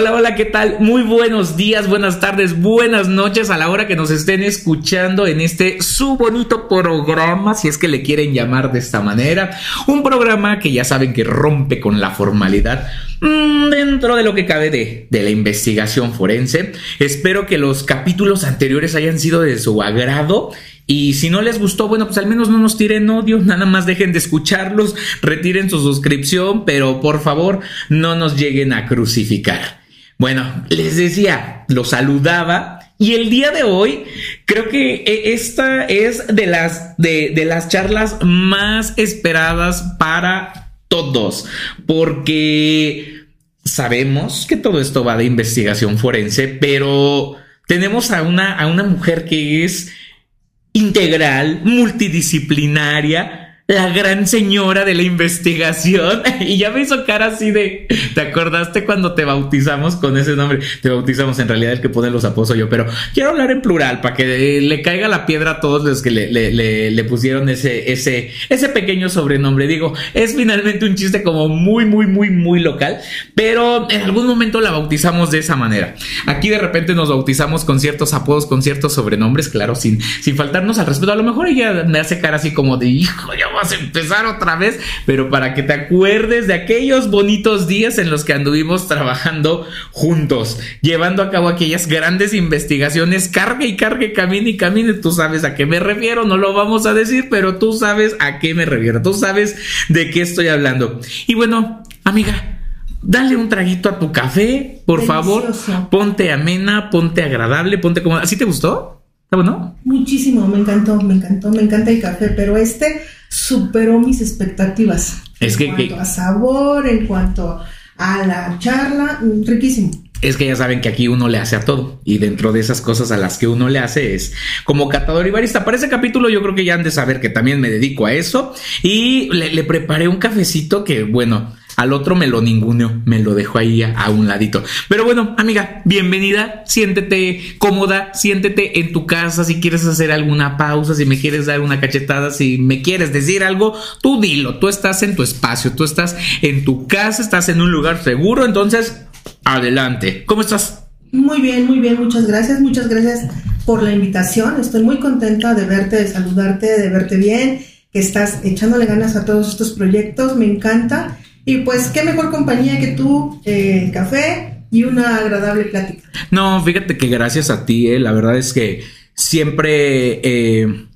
Hola, hola, ¿qué tal? Muy buenos días, buenas tardes, buenas noches a la hora que nos estén escuchando en este su bonito programa, si es que le quieren llamar de esta manera. Un programa que ya saben que rompe con la formalidad mm, dentro de lo que cabe de, de la investigación forense. Espero que los capítulos anteriores hayan sido de su agrado y si no les gustó, bueno, pues al menos no nos tiren odio, nada más dejen de escucharlos, retiren su suscripción, pero por favor no nos lleguen a crucificar. Bueno, les decía, lo saludaba y el día de hoy creo que e, esta es de las, de, de las charlas más esperadas para todos, porque sabemos que todo esto va de investigación forense, pero tenemos a una, a una mujer que es integral, multidisciplinaria, la gran señora de la investigación. Y ya me hizo cara así de, ¿te acordaste cuando te bautizamos con ese nombre? Te bautizamos en realidad el que pone los apodos yo, pero quiero hablar en plural para que le caiga la piedra a todos los que le, le, pusieron ese, ese, ese pequeño sobrenombre. Digo, es finalmente un chiste como muy, muy, muy, muy local, pero en algún momento la bautizamos de esa manera. Aquí de repente nos bautizamos con ciertos apodos, con ciertos sobrenombres, claro, sin, sin faltarnos al respeto. A lo mejor ella me hace cara así como de, hijo, ya a empezar otra vez, pero para que te acuerdes de aquellos bonitos días en los que anduvimos trabajando juntos, llevando a cabo aquellas grandes investigaciones, carga y cargue, camine y camine, tú sabes a qué me refiero, no lo vamos a decir, pero tú sabes a qué me refiero, tú sabes de qué estoy hablando. Y bueno, amiga, Dale un traguito a tu café, por favor. Ponte amena, ponte agradable, ponte como. ¿Así te gustó? ¿Está bueno? Muchísimo, me encantó, me encantó, me encanta el café, pero este superó mis expectativas. Es en cuanto a sabor, en cuanto a la charla, mm, riquísimo. Es que ya saben que aquí uno le hace a todo y dentro de esas cosas a las que uno le hace es como catador y barista. Para ese capítulo yo creo que ya han de saber que también me dedico a eso y le, le preparé un cafecito que bueno, al otro me lo ninguneó, me lo dejó ahí a, un ladito. Pero bueno, amiga, bienvenida. Siéntete cómoda, siéntete en tu casa. Si quieres hacer alguna pausa, si me quieres dar una cachetada, si me quieres decir algo, tú dilo. Tú estás en tu espacio, tú estás en tu casa, estás en un lugar seguro. Entonces, adelante. ¿Cómo estás? Muy bien, muy bien. Muchas gracias. Muchas gracias por la invitación. Estoy muy contenta de verte, de saludarte, de verte bien, que estás echándole ganas a todos estos proyectos. Me encanta. Y pues, qué mejor compañía que tú, eh, café y una agradable plática. No, fíjate que gracias a ti, eh, la verdad es que siempre eh,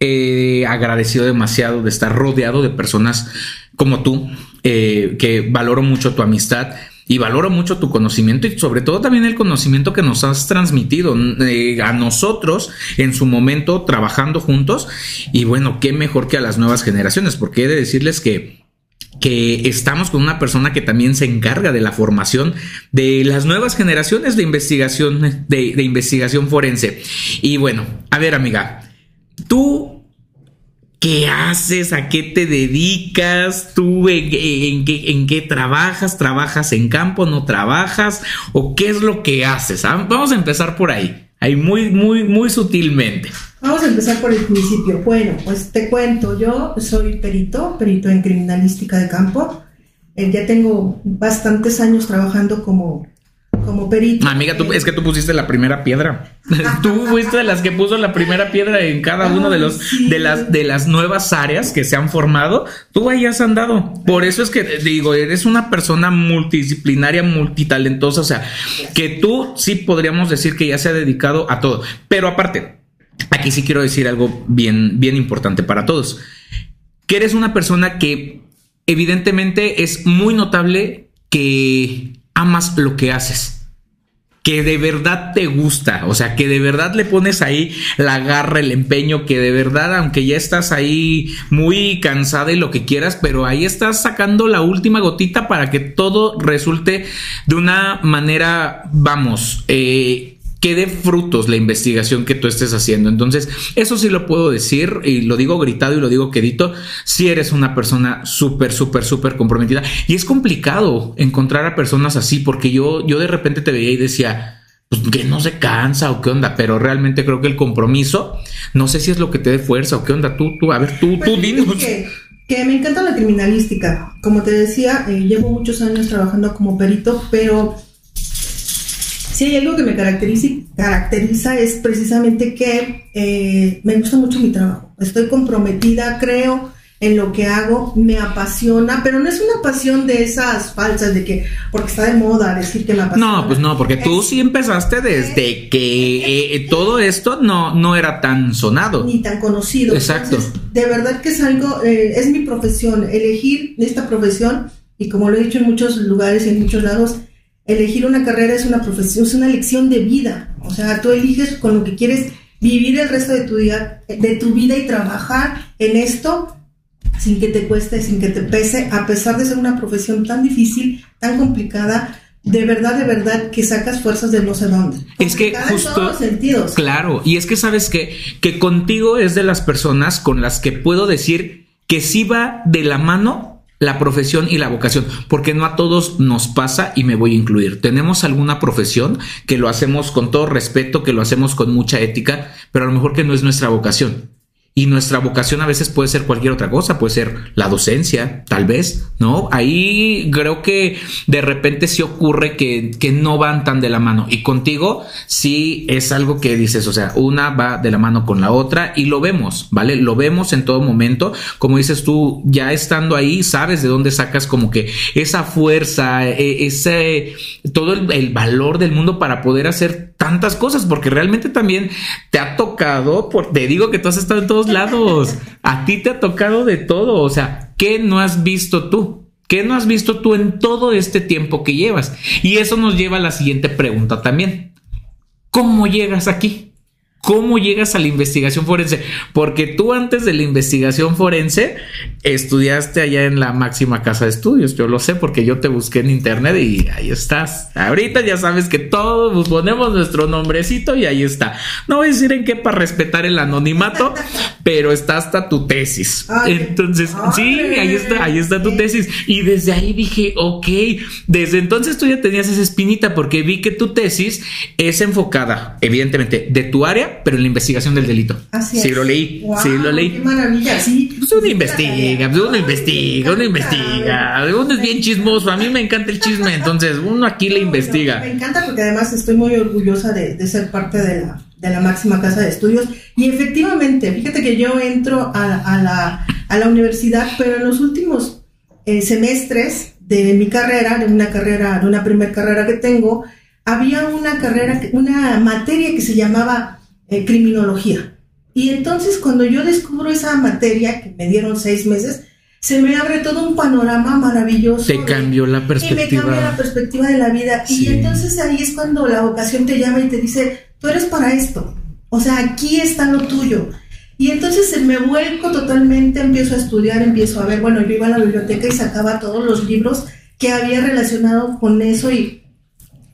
he agradecido demasiado de estar rodeado de personas como tú, que valoro mucho tu amistad y valoro mucho tu conocimiento y sobre todo también el conocimiento que nos has transmitido a nosotros en su momento trabajando juntos y bueno, qué mejor que a las nuevas generaciones, porque he de decirles que que estamos con una persona que también se encarga de la formación de las nuevas generaciones de investigación, de, investigación forense. Y bueno, a ver amiga, tú ¿Qué haces? ¿A qué te dedicas? ¿Tú en, qué, en, qué, trabajas? ¿Trabajas en campo? ¿No trabajas? ¿O qué es lo que haces? Ah, vamos a empezar por ahí. Ahí muy, muy, muy sutilmente. Vamos a empezar por el principio. Bueno, pues te cuento, yo soy perito, perito en criminalística de campo. Eh, ya tengo bastantes años trabajando como, como perito. Amiga, tú, es que tú pusiste la primera piedra. tú fuiste de las que puso la primera piedra en cada uno de los de las de las nuevas áreas que se han formado. Tú ahí has andado. Por eso es que digo, eres una persona multidisciplinaria, multitalentosa, o sea, que tú sí podríamos decir que ya se ha dedicado a todo. Pero aparte, aquí sí quiero decir algo bien, bien importante para todos. Que eres una persona que evidentemente es muy notable que amas lo que haces. Que de verdad te gusta, o sea, que de verdad le pones ahí la garra, el empeño, que de verdad, aunque ya estás ahí muy cansada y lo que quieras, pero ahí estás sacando la última gotita para que todo resulte de una manera, vamos, eh, que dé frutos la investigación que tú estés haciendo. Entonces, eso sí lo puedo decir y lo digo gritado y lo digo quedito, si eres una persona súper, súper, súper comprometida. Y es complicado encontrar a personas así porque yo, yo de repente te veía y decía, pues que no se cansa o qué onda, pero realmente creo que el compromiso, no sé si es lo que te dé fuerza o qué onda, tú, tú, a ver, tú, tú pues dinos. Que, me encanta la criminalística. Como te decía, eh, llevo muchos años trabajando como perito, pero Si hay algo que me caracteriza, caracteriza es precisamente que eh, me gusta mucho mi trabajo. Estoy comprometida, creo en lo que hago, me apasiona, pero no es una pasión de esas falsas de que porque está de moda decir que me apasiona. No, pues no, porque tú sí empezaste desde que eh, todo esto no, no era tan sonado. Ni tan conocido. Exacto. de verdad que es algo, eh, es mi profesión, elegir esta profesión, y como lo he dicho en muchos lugares y en muchos lados, elegir una carrera es una profesión, es una lección de vida. O sea, tú eliges con lo que quieres vivir el resto de tu, día, de tu vida y trabajar en esto sin que te cueste, sin que te pese, a pesar de ser una profesión tan difícil, tan complicada, de verdad, de verdad que sacas fuerzas de no sé dónde. Es que justo. En todos los sentidos. Claro, y es que sabes que, que contigo es de las personas con las que puedo decir que sí va de la mano la profesión y la vocación, porque no a todos nos pasa y me voy a incluir. Tenemos alguna profesión que lo hacemos con todo respeto, que lo hacemos con mucha ética, pero a lo mejor que no es nuestra vocación. Y nuestra vocación a veces puede ser cualquier otra cosa, puede ser la docencia, tal vez, ¿no? Ahí creo que de repente sí ocurre que, que no van tan de la mano. Y contigo sí es algo que dices, o sea, una va de la mano con la otra y lo vemos, ¿vale? Lo vemos en todo momento. Como dices tú, ya estando ahí, sabes de dónde sacas como que esa fuerza, e, ese, todo el, el valor del mundo para poder hacer tantas cosas, porque realmente también te ha tocado, por, te digo que tú has estado en todos lados, a ti te ha tocado de todo, o sea, ¿qué no has visto tú? ¿Qué no has visto tú en todo este tiempo que llevas? Y eso nos lleva a la siguiente pregunta también. ¿Cómo llegas aquí? ¿Cómo llegas a la investigación forense? Porque tú antes de la investigación forense estudiaste allá en la máxima casa de estudios. Yo lo sé porque yo te busqué en internet y ahí estás. Ahorita ya sabes que todos ponemos nuestro nombrecito y ahí está. No voy a decir en qué para respetar el anonimato, pero está hasta tu tesis. Entonces, sí, ahí está, ahí está tu tesis. Y desde ahí dije, ok, desde entonces tú ya tenías esa espinita porque vi que tu tesis es enfocada, evidentemente, de tu área pero en la investigación del delito. Así sí, lo leí. sí, lo leí. Qué maravilla, sí. Pues uno investiga, pues uno investiga, uno investiga. Uno es bien chismoso. A mí me encanta el chisme, entonces uno aquí le investiga. Me encanta porque además estoy muy orgullosa de, ser parte de la, de la máxima casa de estudios. Y efectivamente, fíjate que yo entro a, la, a la universidad, pero en los últimos eh, semestres de mi carrera, de una carrera, de una primera carrera que tengo, había una carrera, una materia que se llamaba eh, criminología. Y entonces cuando yo descubro esa materia, que me dieron seis meses, se me abre todo un panorama maravilloso. Te cambió la perspectiva. Y me cambió la perspectiva de la vida. Y entonces ahí es cuando la vocación te llama y te dice, tú eres para esto. O sea, aquí está lo tuyo. Y entonces me vuelco totalmente, empiezo a estudiar, empiezo a ver, bueno, yo iba a la biblioteca y sacaba todos los libros que había relacionado con eso y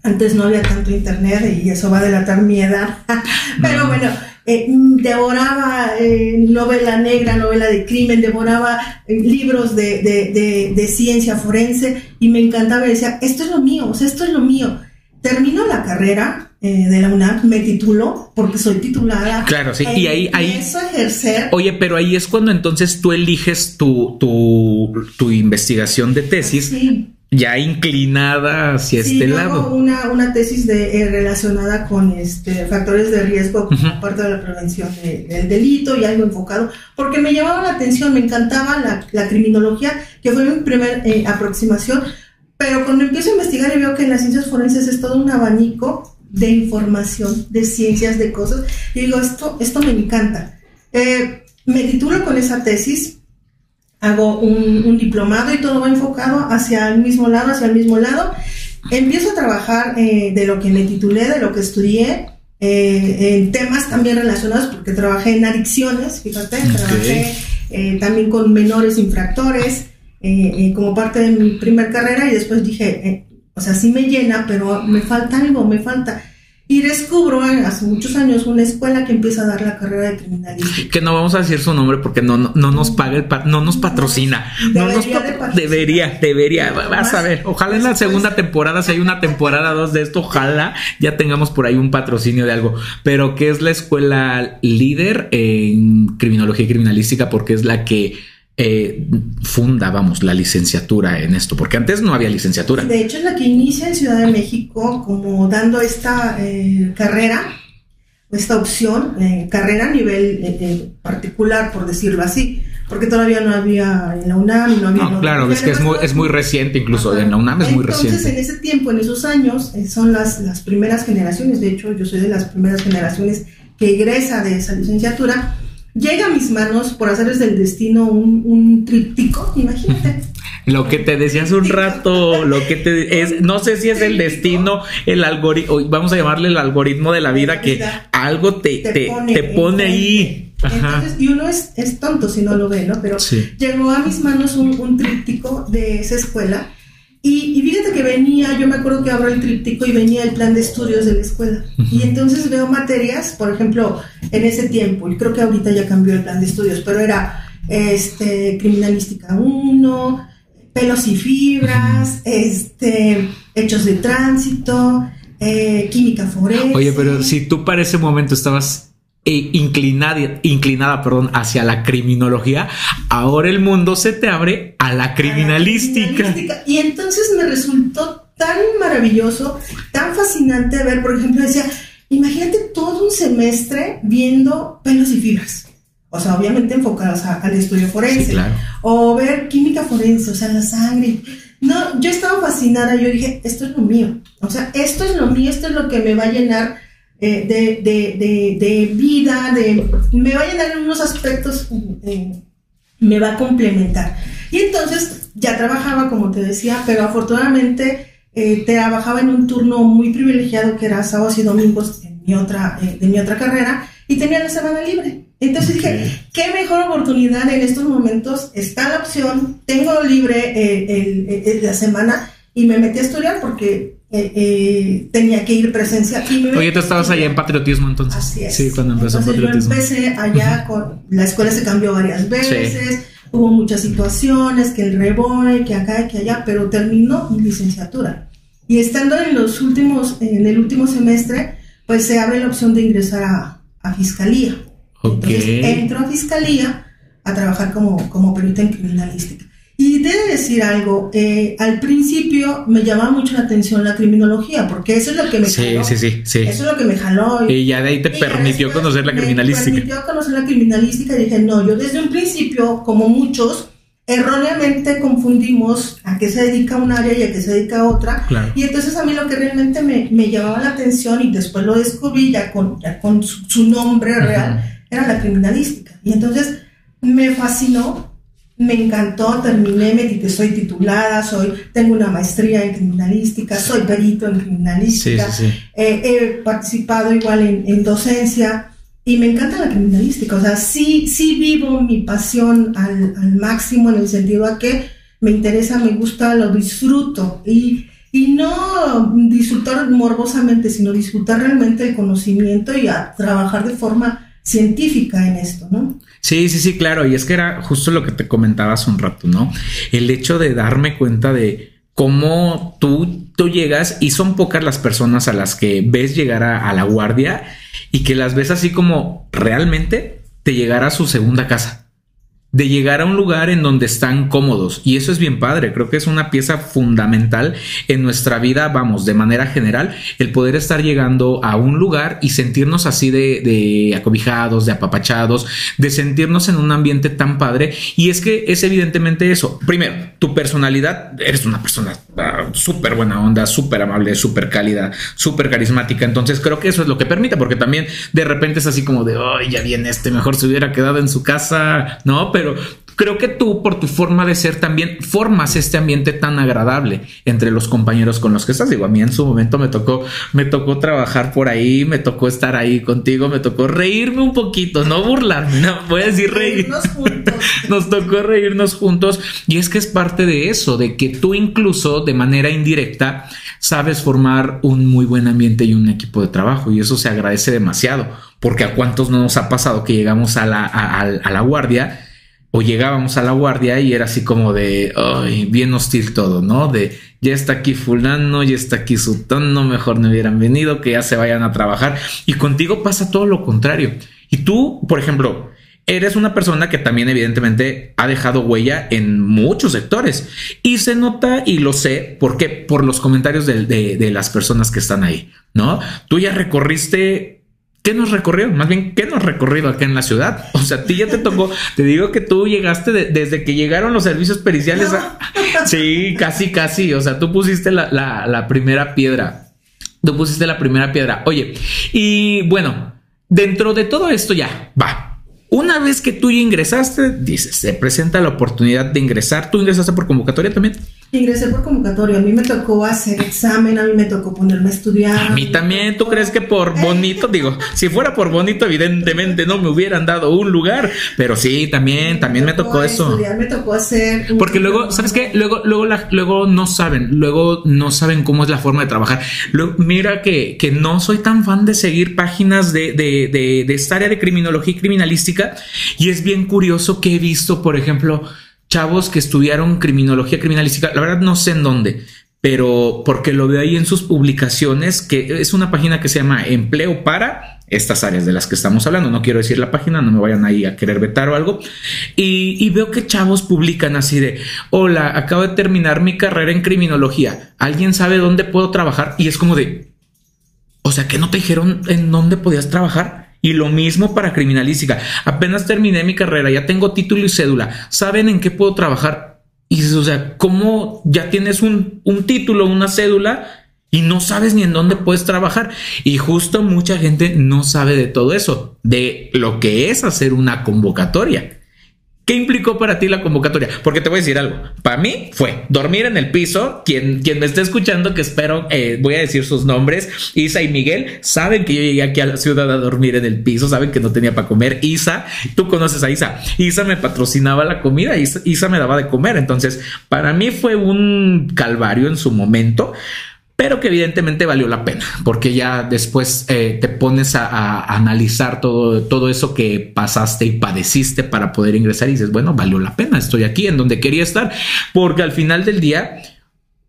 antes no había tanto internet y eso va a delatar mi edad. Pero bueno, eh, devoraba eh, novela negra, novela de crimen, devoraba eh, libros de, de, de, ciencia forense y me encantaba y decía, esto es lo mío, o sea, esto es lo mío. Termino la carrera de la UNAM, me titulo porque soy titulada. Claro, sí, y ahí, ahí. ejercer. Oye, pero ahí es cuando entonces tú eliges tu, tu, tu investigación de tesis. Sí ya inclinada hacia sí, este lado. Una, una tesis de, eh, relacionada con este, factores de riesgo como parte de la prevención del delito y algo enfocado, porque me llamaba la atención, me encantaba la, la criminología, que fue mi primera eh, aproximación, pero cuando empiezo a investigar y veo que en las ciencias forenses es todo un abanico de información, de ciencias, de cosas, y digo, esto, esto me encanta. Eh, me titulo con esa tesis, hago un, diplomado y todo va enfocado hacia el mismo lado, hacia el mismo lado. Empiezo a trabajar eh, de lo que me titulé, de lo que estudié, eh, en temas también relacionados, porque trabajé en adicciones, fíjate, trabajé eh, también con menores infractores, como parte de mi primer carrera y después dije, o sea, sí me llena, pero me falta algo, me falta. Y descubro hace muchos años una escuela que empieza a dar la carrera de criminalística. Que no vamos a decir su nombre porque no, no, nos paga el no nos patrocina. No debería, debería, debería. Vas a ver. Ojalá en la segunda temporada, si hay una temporada dos de esto, ojalá ya tengamos por ahí un patrocinio de algo. Pero que es la escuela líder en criminología y criminalística porque es la que eh, funda, vamos, la licenciatura en esto? Porque antes no había licenciatura. De hecho, es la que inicia en Ciudad de México como dando esta eh, carrera, esta opción, eh, carrera a nivel eh, particular, por decirlo así porque todavía no había en la UNAM, no había... No, claro, es que es muy, es muy reciente incluso, en la UNAM es muy reciente. Entonces, en ese tiempo, en esos años, son las, las primeras generaciones, de hecho, yo soy de las primeras generaciones que egresa de esa licenciatura, llega a mis manos, por hacerles del destino, un, un tríptico, imagínate. Lo que te decía hace un rato, lo que te es, no sé si es el destino, el algoritmo, vamos a llamarle el algoritmo de la vida, que algo te, te, te pone ahí. entonces, y uno es, es, tonto si no lo ve, ¿no? Pero llegó a mis manos un, un tríptico de esa escuela y, y, fíjate que venía, yo me acuerdo que abro el tríptico y venía el plan de estudios de la escuela. Y entonces veo materias, por ejemplo, en ese tiempo, y creo que ahorita ya cambió el plan de estudios, pero era este, criminalística 1, pelos y fibras, este, hechos de tránsito, eh, química forense. Oye, pero si tú para ese momento estabas e inclinada, inclinada perdón, hacia la criminología, ahora el mundo se te abre a la criminalística. Y entonces me resultó tan maravilloso, tan fascinante ver, por ejemplo, decía, imagínate todo un semestre viendo pelos y fibras. O sea, obviamente enfocados al estudio forense. O ver química forense, o sea, la sangre. No, yo estaba fascinada, yo dije, esto es lo mío. O sea, esto es lo mío, esto es lo que me va a llenar eh, de, de, de, vida, de, me va a llenar en unos aspectos, eh, me va a complementar. Y entonces ya trabajaba, como te decía, pero afortunadamente eh, trabajaba en un turno muy privilegiado que era sábados y domingos en mi otra, de mi otra carrera y tenía la semana libre. Entonces dije, qué mejor oportunidad en estos momentos, está la opción, tengo libre el, la semana y me metí a estudiar porque eh, eh, tenía que ir presencial. Oye, tú estabas allá en patriotismo entonces. Así es. Sí, cuando empezó patriotismo. Yo empecé allá con la escuela se cambió varias veces, hubo muchas situaciones, que el reboe, que acá, que allá, pero terminó mi licenciatura. Y estando en los últimos, en el último semestre, pues se abre la opción de ingresar a, a fiscalía. Entonces entro a fiscalía a trabajar como, como perito en criminalística. Y debe decir algo, eh, al principio me llamaba mucho la atención la criminología, porque eso es lo que me jaló. Sí, sí, sí. Eso es lo que me jaló. Y, ya de ahí te permitió conocer la criminalística. Me permitió conocer la criminalística y dije, no, yo desde un principio, como muchos, erróneamente confundimos a qué se dedica un área y a qué se dedica otra. Y entonces a mí lo que realmente me, me, llamaba la atención y después lo descubrí ya con, ya con su, nombre real, era la criminalística. Y entonces me fascinó me encantó, terminé, me soy titulada, soy, tengo una maestría en criminalística, soy perito en criminalística, he participado igual en, docencia y me encanta la criminalística, o sea, sí, sí vivo mi pasión al, al, máximo en el sentido a que me interesa, me gusta, lo disfruto y, y no disfrutar morbosamente, sino disfrutar realmente el conocimiento y a trabajar de forma científica en esto, ¿no? Sí, sí, sí, claro. Y es que era justo lo que te comentaba un rato, ¿no? El hecho de darme cuenta de cómo tú, llegas y son pocas las personas a las que ves llegar a, la guardia y que las ves así como realmente te llegará a su segunda casa de llegar a un lugar en donde están cómodos. Y eso es bien padre. Creo que es una pieza fundamental en nuestra vida, vamos, de manera general, el poder estar llegando a un lugar y sentirnos así de, acobijados, de apapachados, de sentirnos en un ambiente tan padre. Y es que es evidentemente eso. Primero, tu personalidad, eres una persona ah, súper buena onda, súper amable, súper cálida, súper carismática. Entonces creo que eso es lo que permite, porque también de repente es así como de, ay, ya viene este, mejor se hubiera quedado en su casa, ¿no? Creo que tú, por tu forma de ser, también formas este ambiente tan agradable entre los compañeros con los que estás. Digo, a mí en su momento me tocó, me tocó trabajar por ahí, me tocó estar ahí contigo, me tocó reírme un poquito, no burlarme, no voy a decir reír. Nos tocó reírnos juntos y es que es parte de eso, de que tú incluso de manera indirecta sabes formar un muy buen ambiente y un equipo de trabajo y eso se agradece demasiado porque a cuántos no nos ha pasado que llegamos a la, a la guardia o llegábamos a la guardia y era así como de, ay, bien hostil todo, ¿no? De, ya está aquí fulano, ya está aquí sutano, mejor no hubieran venido, que ya se vayan a trabajar. Y contigo pasa todo lo contrario. Y tú, por ejemplo, eres una persona que también evidentemente ha dejado huella en muchos sectores y se nota y lo sé porque por los comentarios de, de las personas que están ahí, ¿no? Tú ya recorriste ¿Qué nos recorrió? Más bien, ¿qué nos recorrido acá en la ciudad? O sea, a ti ya te tocó, te digo que tú llegaste desde que llegaron los servicios periciales. sí, casi, casi. O sea, tú pusiste la, la, primera piedra. Tú pusiste la primera piedra. Oye, y bueno, dentro de todo esto ya, va. Una vez que tú ya ingresaste, dices, se presenta la oportunidad de ingresar. ¿Tú ingresaste por convocatoria también? Ingresé por convocatoria, a mí me tocó hacer examen, a mí me tocó ponerme a estudiar. A mí también, ¿tú crees que por bonito? Digo, si fuera por bonito, evidentemente no me hubieran dado un lugar, pero sí, también, también me tocó, eso. Estudiar, me tocó hacer. Porque luego, ¿sabes qué? Luego, luego, luego no saben, luego no saben cómo es la forma de trabajar. mira que, que no soy tan fan de seguir páginas de, de, de, de esta área de criminología y criminalística, y es bien curioso que he visto, por ejemplo, chavos que estudiaron criminología criminalística, la verdad no sé en dónde, pero porque lo veo ahí en sus publicaciones, que es una página que se llama Empleo para estas áreas de las que estamos hablando. No quiero decir la página, no me vayan ahí a querer vetar o algo. Y, y, veo que chavos publican así de, hola, acabo de terminar mi carrera en criminología. ¿Alguien sabe dónde puedo trabajar? Y es como de, o sea, que no te dijeron en dónde podías trabajar. Y lo mismo para criminalística. Apenas terminé mi carrera, ya tengo título y cédula. ¿Saben en qué puedo trabajar? Y o sea, ¿cómo ya tienes un, un título, una cédula y no sabes ni en dónde puedes trabajar? Y justo mucha gente no sabe de todo eso, de lo que es hacer una convocatoria. ¿Qué implicó para ti la convocatoria? Porque te voy a decir algo. Para mí fue dormir en el piso. Quien, quien me esté escuchando, que espero, eh, voy a decir sus nombres, Isa y Miguel, saben que yo llegué aquí a la ciudad a dormir en el piso, saben que no tenía para comer. Isa, tú conoces a Isa. Isa me patrocinaba la comida, Isa, Isa me daba de comer. Entonces, para mí fue un calvario en su momento pero que evidentemente valió la pena, porque ya después eh, te pones a, analizar todo, todo eso que pasaste y padeciste para poder ingresar y dices, bueno, valió la pena, estoy aquí en donde quería estar, porque al final del día,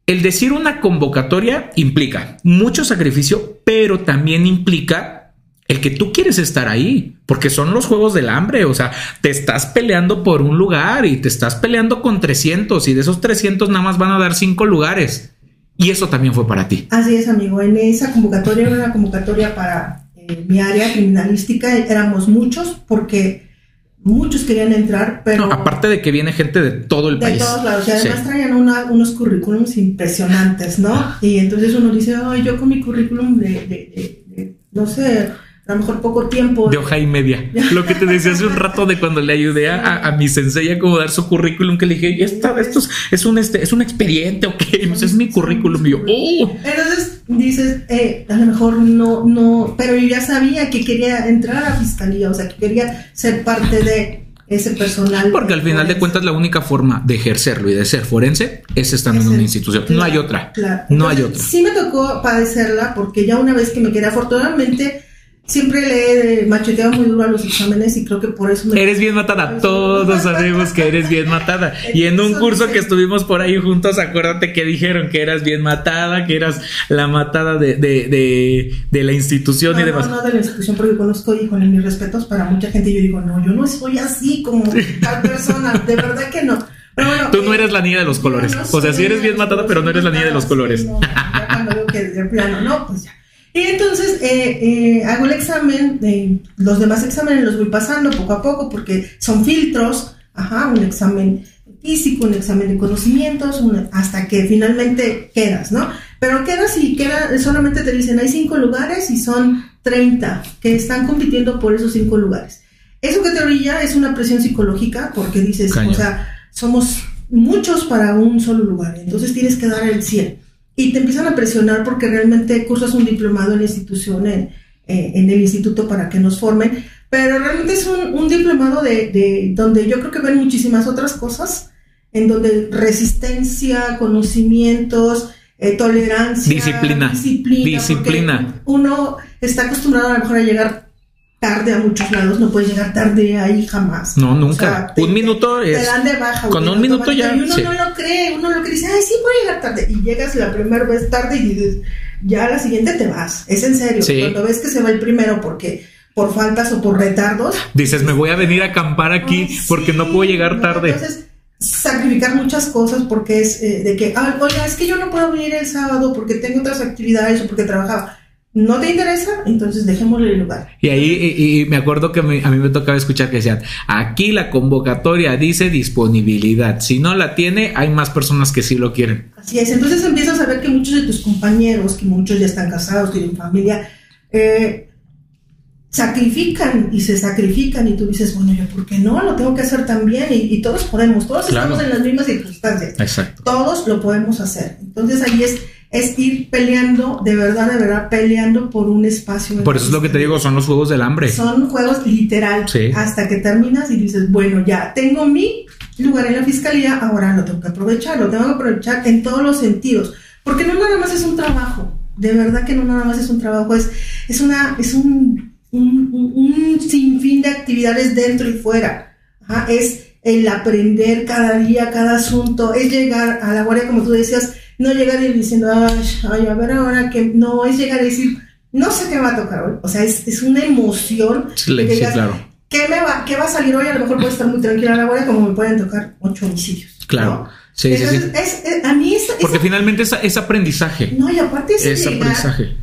el decir una convocatoria implica mucho sacrificio, pero también implica el que tú quieres estar ahí, porque son los juegos del hambre, o sea, te estás peleando por un lugar y te estás peleando con 300 y de esos 300 nada más van a dar cinco lugares. Y eso también fue para ti. Así es, amigo. En esa convocatoria era una convocatoria para eh, mi área criminalística. Éramos muchos porque muchos querían entrar, pero... aparte de que viene gente de todo el país. De todos lados. Y además traían unos currículums impresionantes, ¿no? Y entonces uno dice, ay, yo con mi currículum de no sé a lo mejor poco tiempo. De hoja y media. Lo que te decía hace un rato de cuando le ayudé a, mi sensei a acomodar su currículum, que le dije, esto es, un este, es un expediente, ok, pues es mi currículum. Y yo, oh". Entonces dices, eh, a lo mejor no, no, pero yo ya sabía que quería entrar a fiscalía, o sea, que quería ser parte de ese personal. Porque al final de cuentas la única forma de ejercerlo y de ser forense es estando en una institución. no hay otra. No hay otra. Sí me tocó padecerla porque ya una vez que me quedé afortunadamente siempre le he macheteado muy duro a los exámenes y creo que por eso me... Eres bien matada, todos sabemos que eres bien matada. Y en un curso que estuvimos por ahí juntos, acuérdate que dijeron que eras bien matada, que eras la matada de, de, de, la institución y demás. No, no de la institución, porque conozco, y con mis respetos para mucha gente, yo digo, no, yo no soy así como tal persona, de verdad que no. Pero bueno, Tú no eres la niña de los colores. o sea, sí eres bien matada, pero no eres la niña de los colores. No, ya cuando veo que de plano, no, pues ya. Y entonces eh, eh, hago el examen, eh, los demás exámenes los voy pasando poco a poco porque son filtros, ajá, un examen físico, un examen de conocimientos, hasta que finalmente quedas, ¿no? Pero quedas y queda, solamente te dicen hay cinco lugares y son 30 que están compitiendo por esos cinco lugares. Eso que te orilla es una presión psicológica porque dices, o sea, somos muchos para un solo lugar, entonces tienes que dar el 100 y te empiezan a presionar porque realmente cursas un diplomado en la institución, en, eh, en el instituto para que nos formen, pero realmente es un, un diplomado de, de, donde yo creo que ven muchísimas otras cosas, en donde resistencia, conocimientos, eh, tolerancia, disciplina, disciplina, disciplina. Uno está acostumbrado a lo mejor a llegar tarde a muchos lados, no puedes llegar tarde ahí jamás. No, nunca. un minuto es. Te dan de baja. Con un minuto ya. Y uno no lo cree, uno lo cree, dice, ay, sí, voy a llegar tarde. Y llegas la primera vez tarde y dices, ya la siguiente te vas. Es en serio. Cuando ves que se va el primero porque por faltas o por retardos. Dices, me voy a venir a acampar aquí porque no puedo llegar tarde. Entonces, sacrificar muchas cosas porque es eh, de que, ah, oiga, es que yo no puedo venir el sábado porque tengo otras actividades o porque trabajaba no te interesa, entonces dejémosle el lugar. Y ahí y, me acuerdo que a mí me tocaba escuchar que decían, aquí la convocatoria dice disponibilidad, si no la tiene, hay más personas que sí lo quieren. Así es, entonces empiezas a ver que muchos de tus compañeros, que muchos ya están casados, tienen familia, eh, sacrifican y se sacrifican y tú dices, bueno, yo, ¿por qué no? Lo tengo que hacer también y, todos podemos, todos estamos en las mismas circunstancias. Exacto. Todos lo podemos hacer. Entonces ahí es es ir peleando, de verdad, de verdad, peleando por un espacio. Por eso es lo que te digo, son los juegos del hambre. Son juegos literal, hasta que terminas y dices, bueno, ya tengo mi lugar en la fiscalía, ahora lo tengo que aprovechar, lo tengo que aprovechar en todos los sentidos, porque no nada más es un trabajo, de verdad que no nada más es un trabajo, es, es, una, es un, un, sinfín de actividades dentro y fuera, es el aprender cada día, cada asunto, es llegar a la guardia, como tú decías, no llegar y diciendo, ay, a ver ahora que no, es llegar a decir, no sé qué va a tocar hoy. O sea, es, es una emoción. Sí, claro. ¿qué, me va, ¿Qué va a salir hoy? A lo mejor puedo estar muy tranquila ahora, como me pueden tocar ocho homicidios. Claro. Sí, sí, sí. Es, a mí es, Porque finalmente es, es, aprendizaje. No, y aparte es, es aprendizaje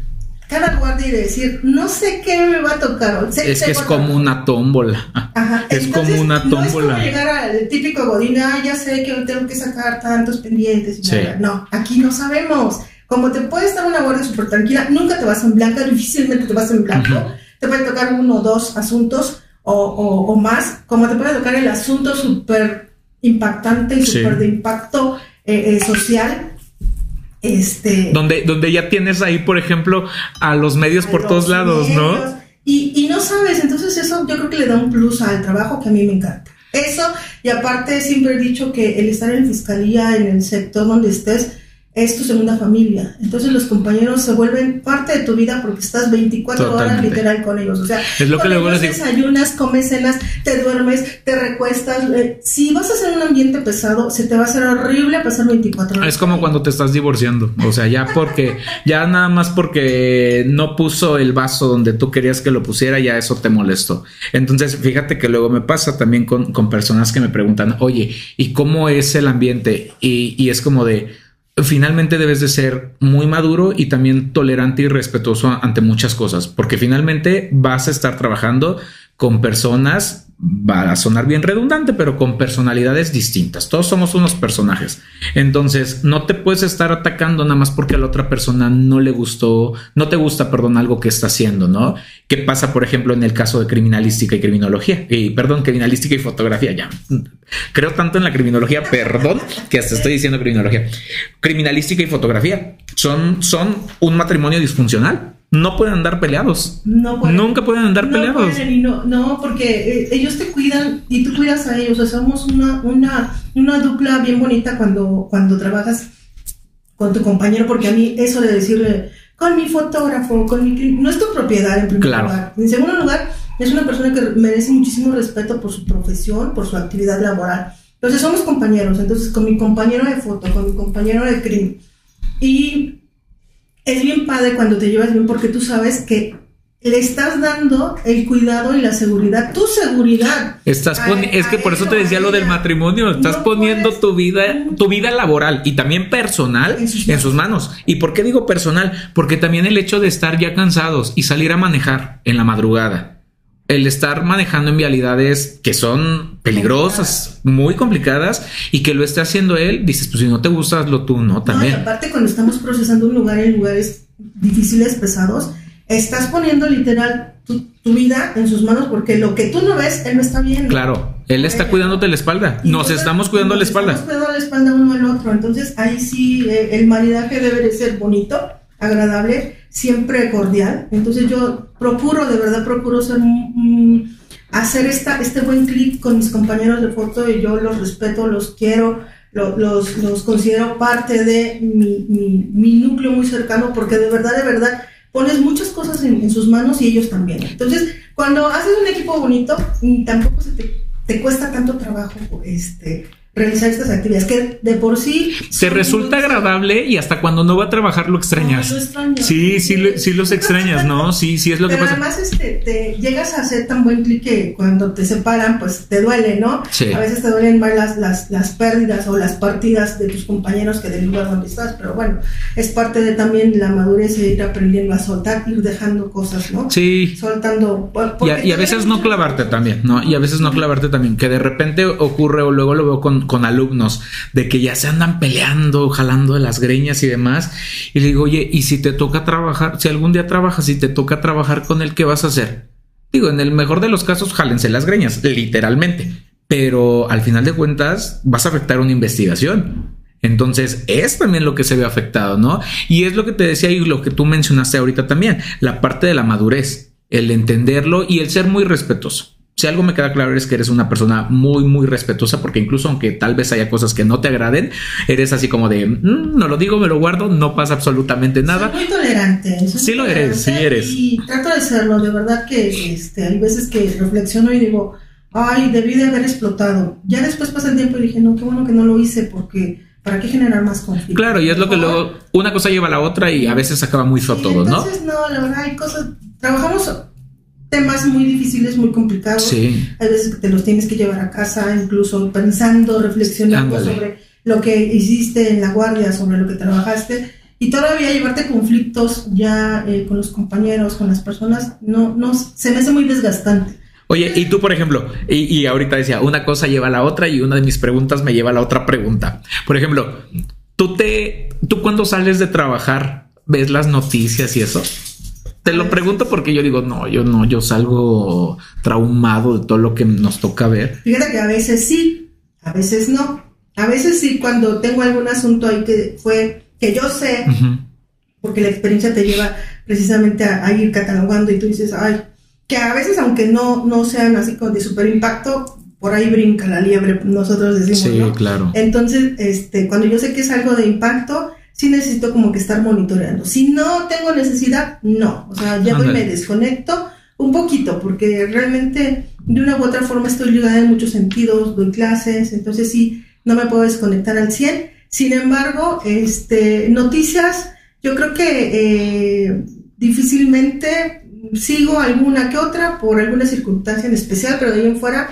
cada guardia y decir, no sé qué me va a tocar. es que es como una tómbola. Ajá. Es como una tómbola. No es como llegar al típico godín, ah, ya sé que tengo que sacar tantos pendientes. Y No, aquí no sabemos. Como te puede estar una guardia súper tranquila, nunca te vas en blanca, difícilmente te vas en blanco. Te puede tocar uno o dos asuntos o, o, más, como te puede tocar el asunto súper impactante y súper de impacto eh, eh, social este, donde, donde ya tienes ahí, por ejemplo, a los medios por todos lados, ¿no? Y, y no sabes, entonces eso yo creo que le da un plus al trabajo que a mí me encanta. Eso, y aparte siempre he dicho que el estar en fiscalía, en el sector donde estés, es tu segunda familia. Entonces los compañeros se vuelven parte de tu vida porque estás 24 horas literal con ellos. O sea, es lo que luego les desayunas, comes cenas, te duermes, te recuestas. Eh, si vas a hacer un ambiente pesado, se te va a hacer horrible pasar 24 horas. Es como cuando te estás divorciando. O sea, ya porque, ya nada más porque no puso el vaso donde tú querías que lo pusiera, ya eso te molestó. Entonces, fíjate que luego me pasa también con, con personas que me preguntan, oye, ¿y cómo es el ambiente? Y, y es como de finalmente debes de ser muy maduro y también tolerante y respetuoso ante muchas cosas, porque finalmente vas a estar trabajando con personas va a sonar bien redundante, pero con personalidades distintas. Todos somos unos personajes. Entonces, no te puedes estar atacando nada más porque a la otra persona no le gustó, no te gusta, perdón, algo que está haciendo, ¿no? ¿Qué pasa, por ejemplo, en el caso de criminalística y criminología? Y perdón, criminalística y fotografía, ya. Creo tanto en la criminología, perdón, que hasta estoy diciendo criminología. Criminalística y fotografía son, son un matrimonio disfuncional no pueden andar peleados. No pueden. Nunca pueden andar peleados. no, porque eh, ellos te cuidan y tú cuidas a ellos. O sea, somos una, una, una dupla bien bonita cuando, cuando trabajas con tu compañero, porque a mí eso de decirle con mi fotógrafo, con mi no es tu propiedad en primer lugar. En segundo lugar, es una persona que merece muchísimo respeto por su profesión, por su actividad laboral. Entonces somos compañeros, entonces con mi compañero de foto, con mi compañero de crimen. Y es bien padre cuando te llevas bien porque tú sabes que le estás dando el cuidado y la seguridad, tu seguridad. Estás es que por eso te decía lo del matrimonio, estás poniendo tu vida, tu vida laboral y también personal en sus, manos. ¿Y por qué digo personal? Porque también el hecho de estar ya cansados y salir a manejar en la madrugada el estar manejando en vialidades que son peligrosas, muy complicadas, y que lo esté haciendo él, dices, pues si no te gusta, hazlo tú, ¿no? También. No, aparte, cuando estamos procesando un lugar en lugares difíciles, pesados, estás poniendo literal tu, vida en sus manos porque lo que tú no ves, él no está viendo. Claro, él está cuidándote la espalda. Nos estamos cuidando la espalda. Estamos cuidando la espalda uno al otro. Entonces, ahí sí, eh, el maridaje debe de ser bonito, agradable siempre cordial. Entonces yo procuro, de verdad procuro ser, hacer esta, este buen clic con mis compañeros de foto y yo los respeto, los quiero, los, los, considero parte de mi, mi, núcleo muy cercano porque de verdad, de verdad, pones muchas cosas en, sus manos y ellos también. Entonces, cuando haces un equipo bonito, tampoco se te, te cuesta tanto trabajo este, realizar estas actividades que de por sí te resulta agradable y hasta cuando no va a trabajar lo extrañas. sí, sí, sí los extrañas, ¿no? Sí, sí es lo que pasa. Además, este, te llegas a hacer tan buen clic que cuando te separan, pues te duele, ¿no? Sí. A veces te duelen más las, las, las pérdidas o las partidas de tus compañeros que del lugar donde estás, pero bueno, es parte de también la madurez de ir aprendiendo a soltar, ir dejando cosas, ¿no? Sí. Soltando. Y a, veces no clavarte también, ¿no? Y a veces no clavarte también, que de repente ocurre o luego lo veo con, con alumnos de que ya se andan peleando, jalando de las greñas y demás. Y le digo, oye, ¿y si te toca trabajar? Si algún día trabajas y te toca trabajar con él, ¿qué vas a hacer? Digo, en el mejor de los casos, jálense las greñas, literalmente. Pero al final de cuentas, vas a afectar una investigación. Entonces es también lo que se ve afectado, ¿no? Y es lo que te decía y lo que tú mencionaste ahorita también, la parte de la madurez, el entenderlo y el ser muy respetuoso. Si algo me queda claro es que eres una persona muy, muy respetuosa, porque incluso aunque tal vez haya cosas que no te agraden, eres así como de, mm, no lo digo, me lo guardo, no pasa absolutamente nada. Soy muy tolerante. sí lo eres, sí eres. Y trato de serlo, de verdad que este, hay veces que reflexiono y digo, ay, debí de haber explotado. Ya después pasa el tiempo y dije, no, qué bueno que no lo hice porque ¿para qué generar más conflicto? Claro, y es lo que luego una cosa lleva a la otra y a veces acaba muy feo todo, ¿no? Entonces, no, la verdad hay cosas, trabajamos temas muy difíciles, muy complicados. Sí. Hay veces que te los tienes que llevar a casa, incluso pensando, reflexionando sobre lo que hiciste en la guardia, sobre lo que trabajaste. Y todavía llevarte conflictos ya eh, con los compañeros, con las personas, no, no, se me hace muy desgastante. Oye, y tú, por ejemplo, y, y, ahorita decía, una cosa lleva a la otra y una de mis preguntas me lleva a la otra pregunta. Por ejemplo, tú te, tú cuando sales de trabajar, ves las noticias y eso. Te lo pregunto porque yo digo, no, yo no, yo salgo traumado de todo lo que nos toca ver. Fíjate que a veces sí, a veces no. A veces sí, cuando tengo algún asunto ahí que fue, que yo sé, porque la experiencia te lleva precisamente a, ir catalogando y tú dices, ay, que a veces aunque no, no sean así como de super impacto, por ahí brinca la liebre, nosotros decimos. Sí, claro. Entonces, este, cuando yo sé que es algo de impacto, sí necesito como que estar monitoreando. Si no tengo necesidad, no. O sea, ya me desconecto un poquito, porque realmente de una u otra forma estoy ligada en muchos sentidos, doy clases, entonces sí, no me puedo desconectar al 100. Sin embargo, este, noticias, yo creo que eh, difícilmente sigo alguna que otra por alguna circunstancia en especial, pero de ahí en fuera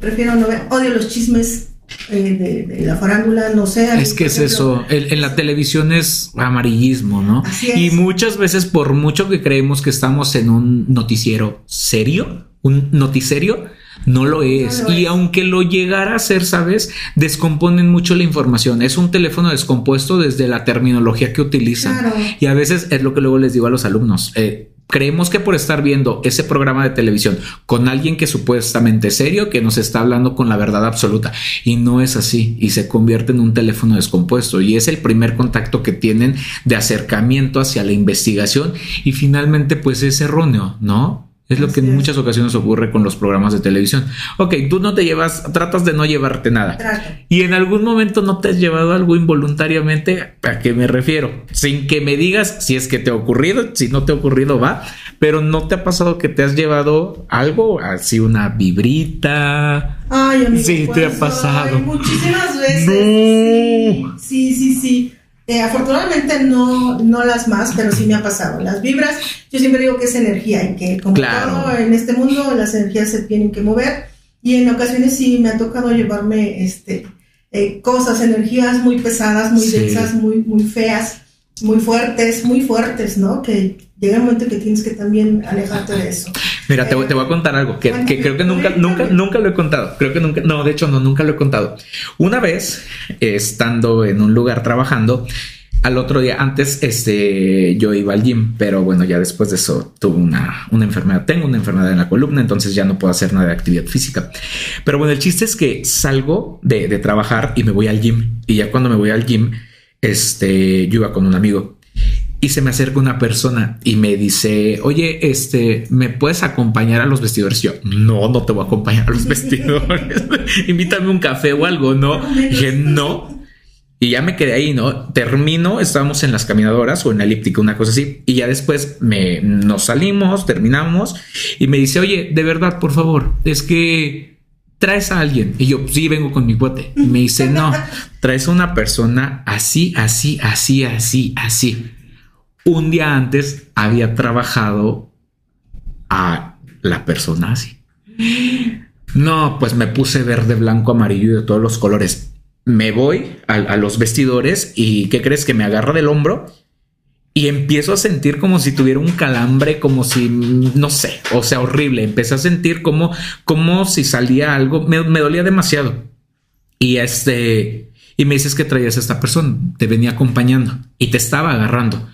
prefiero no ver, odio los chismes eh, de, la farándula, no sé. Es que es eso, en la televisión es amarillismo, ¿no? Y muchas veces, por mucho que creemos que estamos en un noticiero serio, un noticiero, no lo es. y aunque lo llegara a ser, ¿sabes? Descomponen mucho la información. Es un teléfono descompuesto desde la terminología que utilizan. Y a veces es lo que luego les digo a los alumnos. Eh, creemos que por estar viendo ese programa de televisión con alguien que supuestamente es serio, que nos está hablando con la verdad absoluta, y no es así, y se convierte en un teléfono descompuesto, y es el primer contacto que tienen de acercamiento hacia la investigación, y finalmente pues es erróneo, ¿no? Es lo que en muchas ocasiones ocurre con los programas de televisión. Ok, tú no te llevas, tratas de no llevarte nada. Y en algún momento no te has llevado algo involuntariamente. ¿A qué me refiero? Sin que me digas si es que te ha ocurrido, si no te ha ocurrido, va. Pero no te ha pasado que te has llevado algo, así una vibrita. Ay, amigo, sí, te ha pasado. muchísimas veces. Sí, sí, sí. Eh, afortunadamente no, no las más, pero sí me ha pasado. Las vibras, yo siempre digo que es energía y que como todo en este mundo las energías se tienen que mover y en ocasiones sí me ha tocado llevarme este eh, cosas, energías muy pesadas, muy densas, muy, muy feas, muy fuertes, muy fuertes, ¿no? Que llega un momento que tienes que también alejarte de eso. Mira, te, voy a contar algo que, creo que nunca, nunca, nunca lo he contado. Creo que nunca, no, de hecho, no, nunca lo he contado. Una vez, estando en un lugar trabajando, al otro día, antes, este, yo iba al gym, pero bueno, ya después de eso tuve una, una enfermedad. Tengo una enfermedad en la columna, entonces ya no puedo hacer nada de actividad física. Pero bueno, el chiste es que salgo de, de trabajar y me voy al gym. Y ya cuando me voy al gym, este, yo iba con un amigo y se me acerca una persona y me dice, oye, este, ¿me puedes acompañar a los vestidores? Yo, no, no te voy a acompañar a los vestidores. Invítame un café o algo, ¿no? dije, no. Y ya me quedé ahí, ¿no? Termino, estábamos en las caminadoras o en la elíptica, una cosa así. Y ya después me, nos salimos, terminamos y me dice, oye, de verdad, por favor, es que traes a alguien. Y yo, sí, vengo con mi cuate. Y me dice, no, traes a una persona así, así, así, así, así. Un día antes había trabajado a la persona así. No, pues me puse verde, blanco, amarillo y de todos los colores. Me voy a, los vestidores y ¿qué crees que me agarra del hombro? y empiezo a sentir como si tuviera un calambre, como si, no sé, o sea, horrible. Empecé a sentir como, como si salía algo, me, me dolía demasiado. Y este, y me dices que traías a esta persona, te venía acompañando y te estaba agarrando.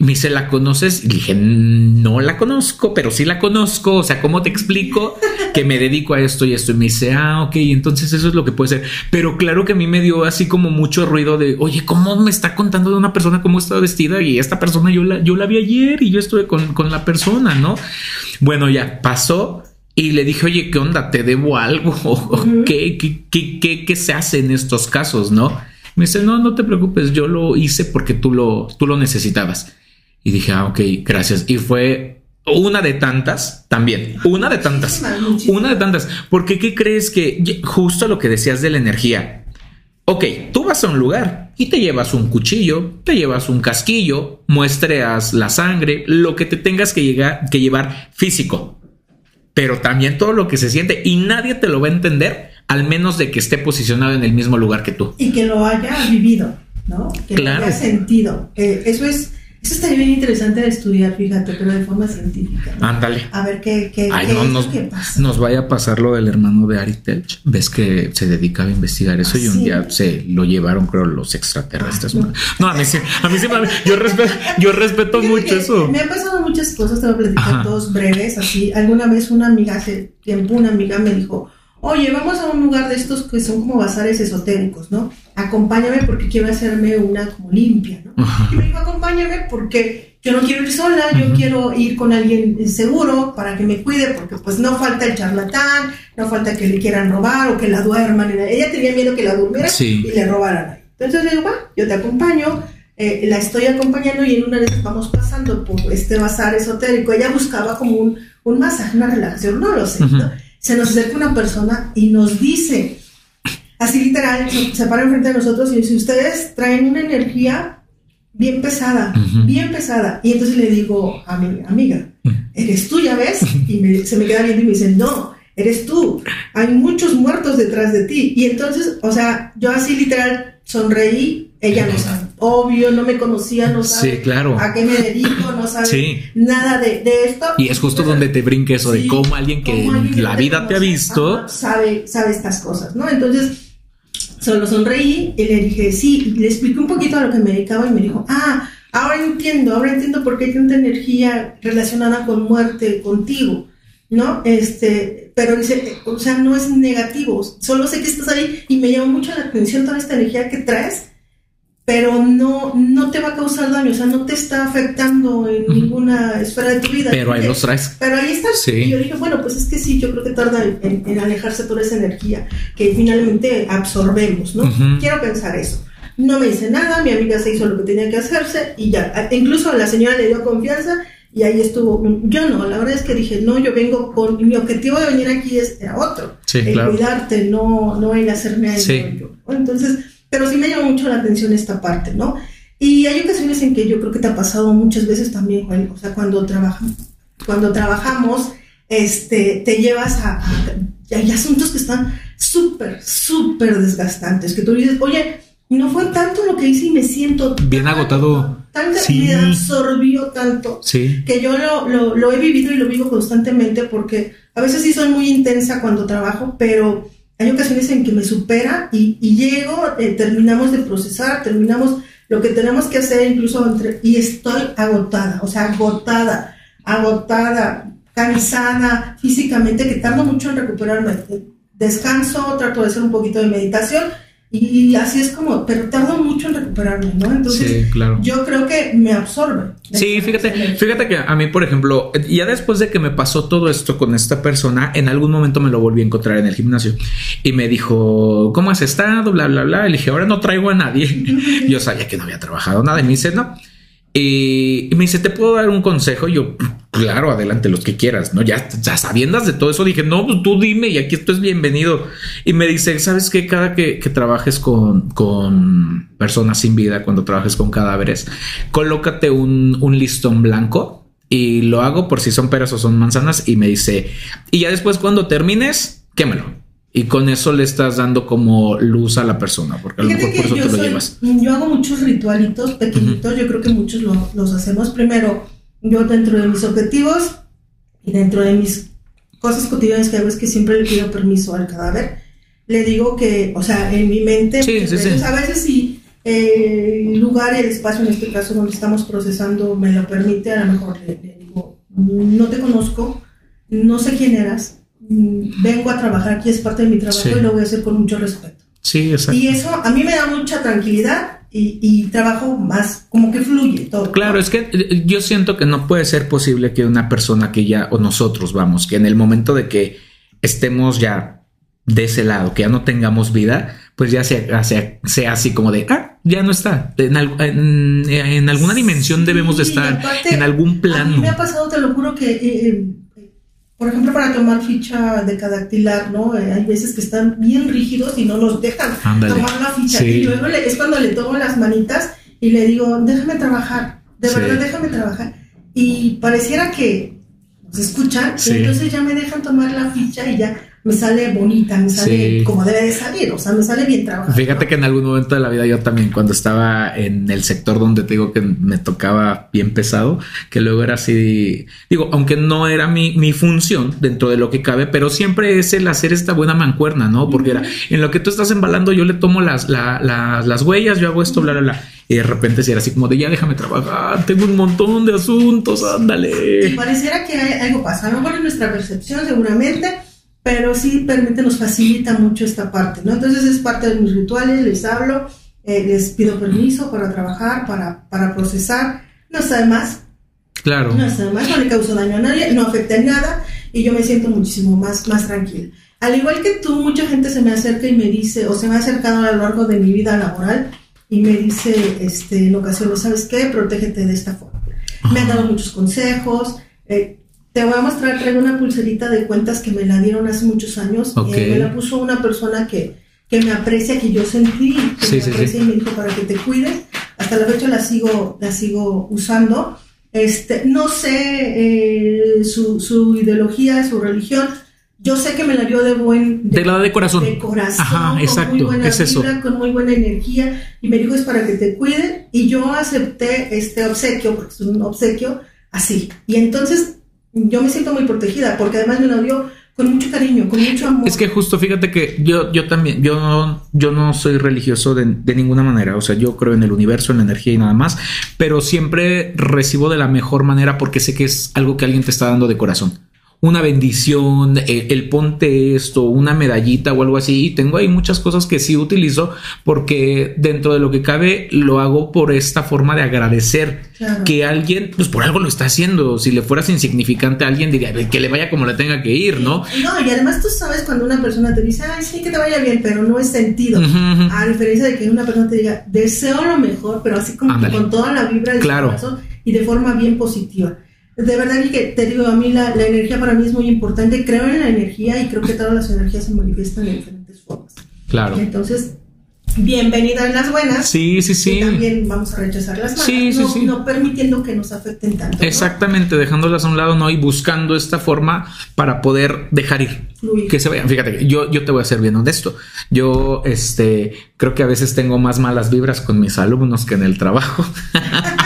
Me dice, ¿la conoces? Y dije, no la conozco, pero sí la conozco. O sea, ¿cómo te explico que me dedico a esto y esto? Y me dice, ah, ok, entonces eso es lo que puede ser. Pero claro que a mí me dio así como mucho ruido de, oye, ¿cómo me está contando de una persona cómo está vestida? Y esta persona yo la, yo la vi ayer y yo estuve con, con la persona, ¿no? Bueno, ya pasó. Y le dije, oye, ¿qué onda? ¿Te debo algo? ¿Qué, qué, qué, qué, qué se hace en estos casos? No? Me dice, no, no te preocupes, yo lo hice porque tú lo, tú lo necesitabas. Y dije, ah, ok, gracias. Y fue una de tantas también, una de tantas, una de tantas. Porque ¿qué crees que justo lo que decías de la energía? Ok, tú vas a un lugar y te llevas un cuchillo, te llevas un casquillo, muestreas la sangre, lo que te tengas que, llegar, que llevar físico, pero también todo lo que se siente y nadie te lo va a entender al menos de que esté posicionado en el mismo lugar que tú. Y que lo haya vivido, ¿no? Que Claro. lo haya sentido. Eh, eso es, eso está bien interesante de estudiar, fíjate, pero de forma científica. ¿no? Ándale. A ver qué, qué, Ay, qué no nos, que pasa. nos vaya a pasar lo del hermano de Ari Telch. Ves que se dedicaba a investigar eso y un Sí. día se lo llevaron, creo, los extraterrestres. Ah, No, no a mí sí, a mí sí, me- yo respeto, yo respeto Fíjate mucho eso. Me han pasado muchas cosas, te voy a platicar Ajá. dos breves, así. Alguna vez una amiga, hace tiempo, una amiga me dijo, oye, vamos a un lugar de estos que son como bazares esotéricos, ¿no? Acompáñame porque quiero hacerme una como limpia, ¿no? Y me dijo, acompáñame porque yo no quiero ir sola, yo quiero ir con alguien seguro para que me cuide, porque pues no falta el charlatán, no falta que le quieran robar o que la duerman. Ella tenía miedo que la durmiera Sí. y le robaran ahí. Entonces le digo, bueno, yo te acompaño, eh, la estoy acompañando y en una vez vamos pasando por este bazar esotérico. Ella buscaba como un, un masaje, una relajación, no lo sé. ¿no? Se nos acerca una persona y nos dice, así literal, se, para enfrente de nosotros y dice, ustedes traen una energía bien pesada, bien pesada. Y entonces le digo a mi amiga, eres tú, ya ves, y me- se me queda viendo y me dice, no, eres tú, hay muchos muertos detrás de ti. Y entonces, o sea, yo así literal sonreí, ella no sabe, obvio, no me conocía, no Sí, claro. a qué me dedico, no sabe Sí. nada de, de esto. Y es justo donde te brinca eso de cómo alguien que cómo alguien la vida te ha visto. sabe, sabe estas cosas, ¿no? Entonces, solo sonreí y le dije, sí, y le expliqué un poquito a lo que me dedicaba y me dijo, ah, ahora entiendo, ahora entiendo por qué hay tanta energía relacionada con muerte contigo, ¿no? Este, pero dice, o sea, no es negativo, solo sé que estás ahí y me llama mucho la atención toda esta energía que traes, pero no, no te va a causar daño, o sea, no te está afectando en Ujú. ninguna esfera de tu vida. Pero ahí los traes. pero ahí está. Sí. Y yo dije, bueno, pues es que sí, yo creo que tarda en, en- alejarse toda esa energía que finalmente absorbemos, ¿no? Ujú. Quiero pensar eso. No me dice nada, mi amiga se hizo lo que tenía que hacerse y ya. Incluso la señora le dio confianza y ahí estuvo. Yo no, la verdad es que dije, no, yo vengo con. Mi objetivo de venir aquí es, era otro. Sí, el claro. cuidarte, no, no el hacerme algo Sí. Entonces, pero sí me llama mucho la atención esta parte, ¿no? Y hay ocasiones en que yo creo que te ha pasado muchas veces también, Juan, o sea, cuando trabajamos, cuando trabajamos, este, te llevas a, a- hay asuntos que están súper, súper desgastantes, que tú dices, oye, no fue tanto lo que hice y me siento Bien tan- agotado. tan- Sí. me absorbió tanto Sí. que yo lo, lo, lo he vivido y lo vivo constantemente porque a veces sí soy muy intensa cuando trabajo, pero hay ocasiones en que me supera y, y llego, eh, terminamos de procesar, terminamos lo que tenemos que hacer incluso entre, y estoy agotada, o sea, agotada, agotada, cansada físicamente, que tardo mucho en recuperarme. Descanso, trato de hacer un poquito de meditación y así es como, pero tardo mucho en recuperarme, ¿no? Entonces, Sí, claro. yo creo que me absorbe. Sí, fíjate, fíjate que a mí, por ejemplo, ya después de que me pasó todo esto con esta persona, en algún momento me lo volví a encontrar en el gimnasio y me dijo, ¿cómo has estado? Bla, bla, bla. Y le dije, ahora no traigo a nadie. Yo sabía que no había trabajado nada y me dice, no. Y me dice, ¿te puedo dar un consejo? Y yo, claro, adelante, los que quieras, ¿no? Ya, ya sabiendas de todo eso, dije, no, pues tú dime y aquí esto es bienvenido. Y me dice, ¿sabes qué? Cada que, que trabajes con, con personas sin vida, cuando trabajes con cadáveres, colócate un, un listón blanco y lo hago por si son peras o son manzanas y me dice, y ya después cuando termines, quémalo. Y con eso le estás dando como luz a la persona, porque a lo mejor por eso te lo llevas. Yo hago muchos ritualitos pequeñitos, yo creo que muchos los hacemos. Primero, yo dentro de mis objetivos y dentro de mis cosas cotidianas que hago es que siempre le pido permiso al cadáver. Le digo que, o sea, en mi mente, sí, sí, sí. a veces si el lugar el espacio, en este caso donde estamos procesando, me lo permite, a lo mejor le, le digo, no te conozco, no sé quién eras, vengo a trabajar aquí, es parte de mi trabajo y lo voy a hacer con mucho respeto. Sí, exacto. Y eso a mí me da mucha tranquilidad y, trabajo más, como que fluye todo. Claro, es que eh, yo siento que no puede ser posible que una persona que ya, o nosotros vamos, que en el momento de que estemos ya de ese lado, que ya no tengamos vida, pues ya sea, sea, sea así como de, ah, ya no está. En, en, alguna dimensión debemos de estar, en algún plano. A mí me ha pasado, te lo juro, que... Eh, eh, por ejemplo, para tomar ficha de cadactilar, ¿no? Eh, hay veces que están bien rígidos y no los dejan tomar la ficha. Y luego es cuando le tomo las manitas y le digo, déjame trabajar, de verdad, déjame trabajar. Y pareciera que se escuchan, y entonces ya me dejan tomar la ficha y ya me sale bonita, me sale como debe de salir, o sea, me sale bien trabajado. Fíjate que en algún momento de la vida yo también, cuando estaba en el sector donde te digo que me tocaba bien pesado, que luego era así, digo, aunque no era mi, mi función dentro de lo que cabe, pero siempre es el hacer esta buena mancuerna, ¿no? Porque era en lo que tú estás embalando, yo le tomo las, las huellas, yo hago esto, bla, bla, bla. Y de repente si era así como de ya déjame trabajar, tengo un montón de asuntos, ándale. Y pareciera que algo pasa, a lo mejor en nuestra percepción seguramente pero sí permite, nos facilita mucho esta parte, ¿no? Entonces es parte de mis rituales, les hablo, eh, les pido permiso para trabajar, para, para procesar, no está de más. Claro. No está de más, no le causo daño a nadie, no afecta en nada y yo me siento muchísimo más, más tranquila. Al igual que tú, mucha gente se me acerca y me dice, o se me ha acercado a lo largo de mi vida laboral y me dice este, en ocasiones, ¿sabes qué? Protégete de esta forma. Me han dado muchos consejos. Eh, te voy a mostrar, traigo una pulserita de cuentas que me la dieron hace muchos años. Eh, me la puso una persona que, que me aprecia, que yo sentí, que me aprecia y me dijo para que te cuides. Hasta la fecha la sigo, la sigo usando. Este, no sé eh, su, su, ideología, su religión. Yo sé que me la dio de buen... De, de corazón. De corazón. Ajá, exacto. Con muy buena es eso. con muy buena energía. Y me dijo es para que te cuiden. Y yo acepté este obsequio, porque es un obsequio, así. Y entonces yo me siento muy protegida porque además me lo dio con mucho cariño, con mucho amor. Es que justo fíjate que yo, yo también, yo, yo no soy religioso de, de, ninguna manera, o sea, yo creo en el universo, en la energía y nada más, pero siempre recibo de la mejor manera porque sé que es algo que alguien te está dando de corazón una bendición, el, ponte esto, una medallita o algo así. Y tengo ahí muchas cosas que sí utilizo porque dentro de lo que cabe lo hago por esta forma de agradecer que alguien, pues por algo lo está haciendo. Si le fueras insignificante a alguien, diría que le vaya como le tenga que ir, ¿no? No, y además tú sabes cuando una persona te dice, ay, sí, que te vaya bien, pero no es sentido. A diferencia de que una persona te diga, deseo lo mejor, pero así como con toda la vibra de claro. corazón y de forma bien positiva de verdad que te digo, a mí la, energía para mí es muy importante. Creo en la energía y creo que todas las energías se manifiestan de diferentes formas. Claro. Entonces, bienvenida en las buenas. Sí, sí, sí. Y también vamos a rechazar las malas. Sí, sí, no, sí. no permitiendo que nos afecten tanto. Exactamente, dejándolas a un lado, ¿no? Y buscando esta forma para poder dejar ir. Que se vayan. Fíjate, yo, yo te voy a ser bien honesto. Yo, este, creo que a veces tengo más malas vibras con mis alumnos que en el trabajo.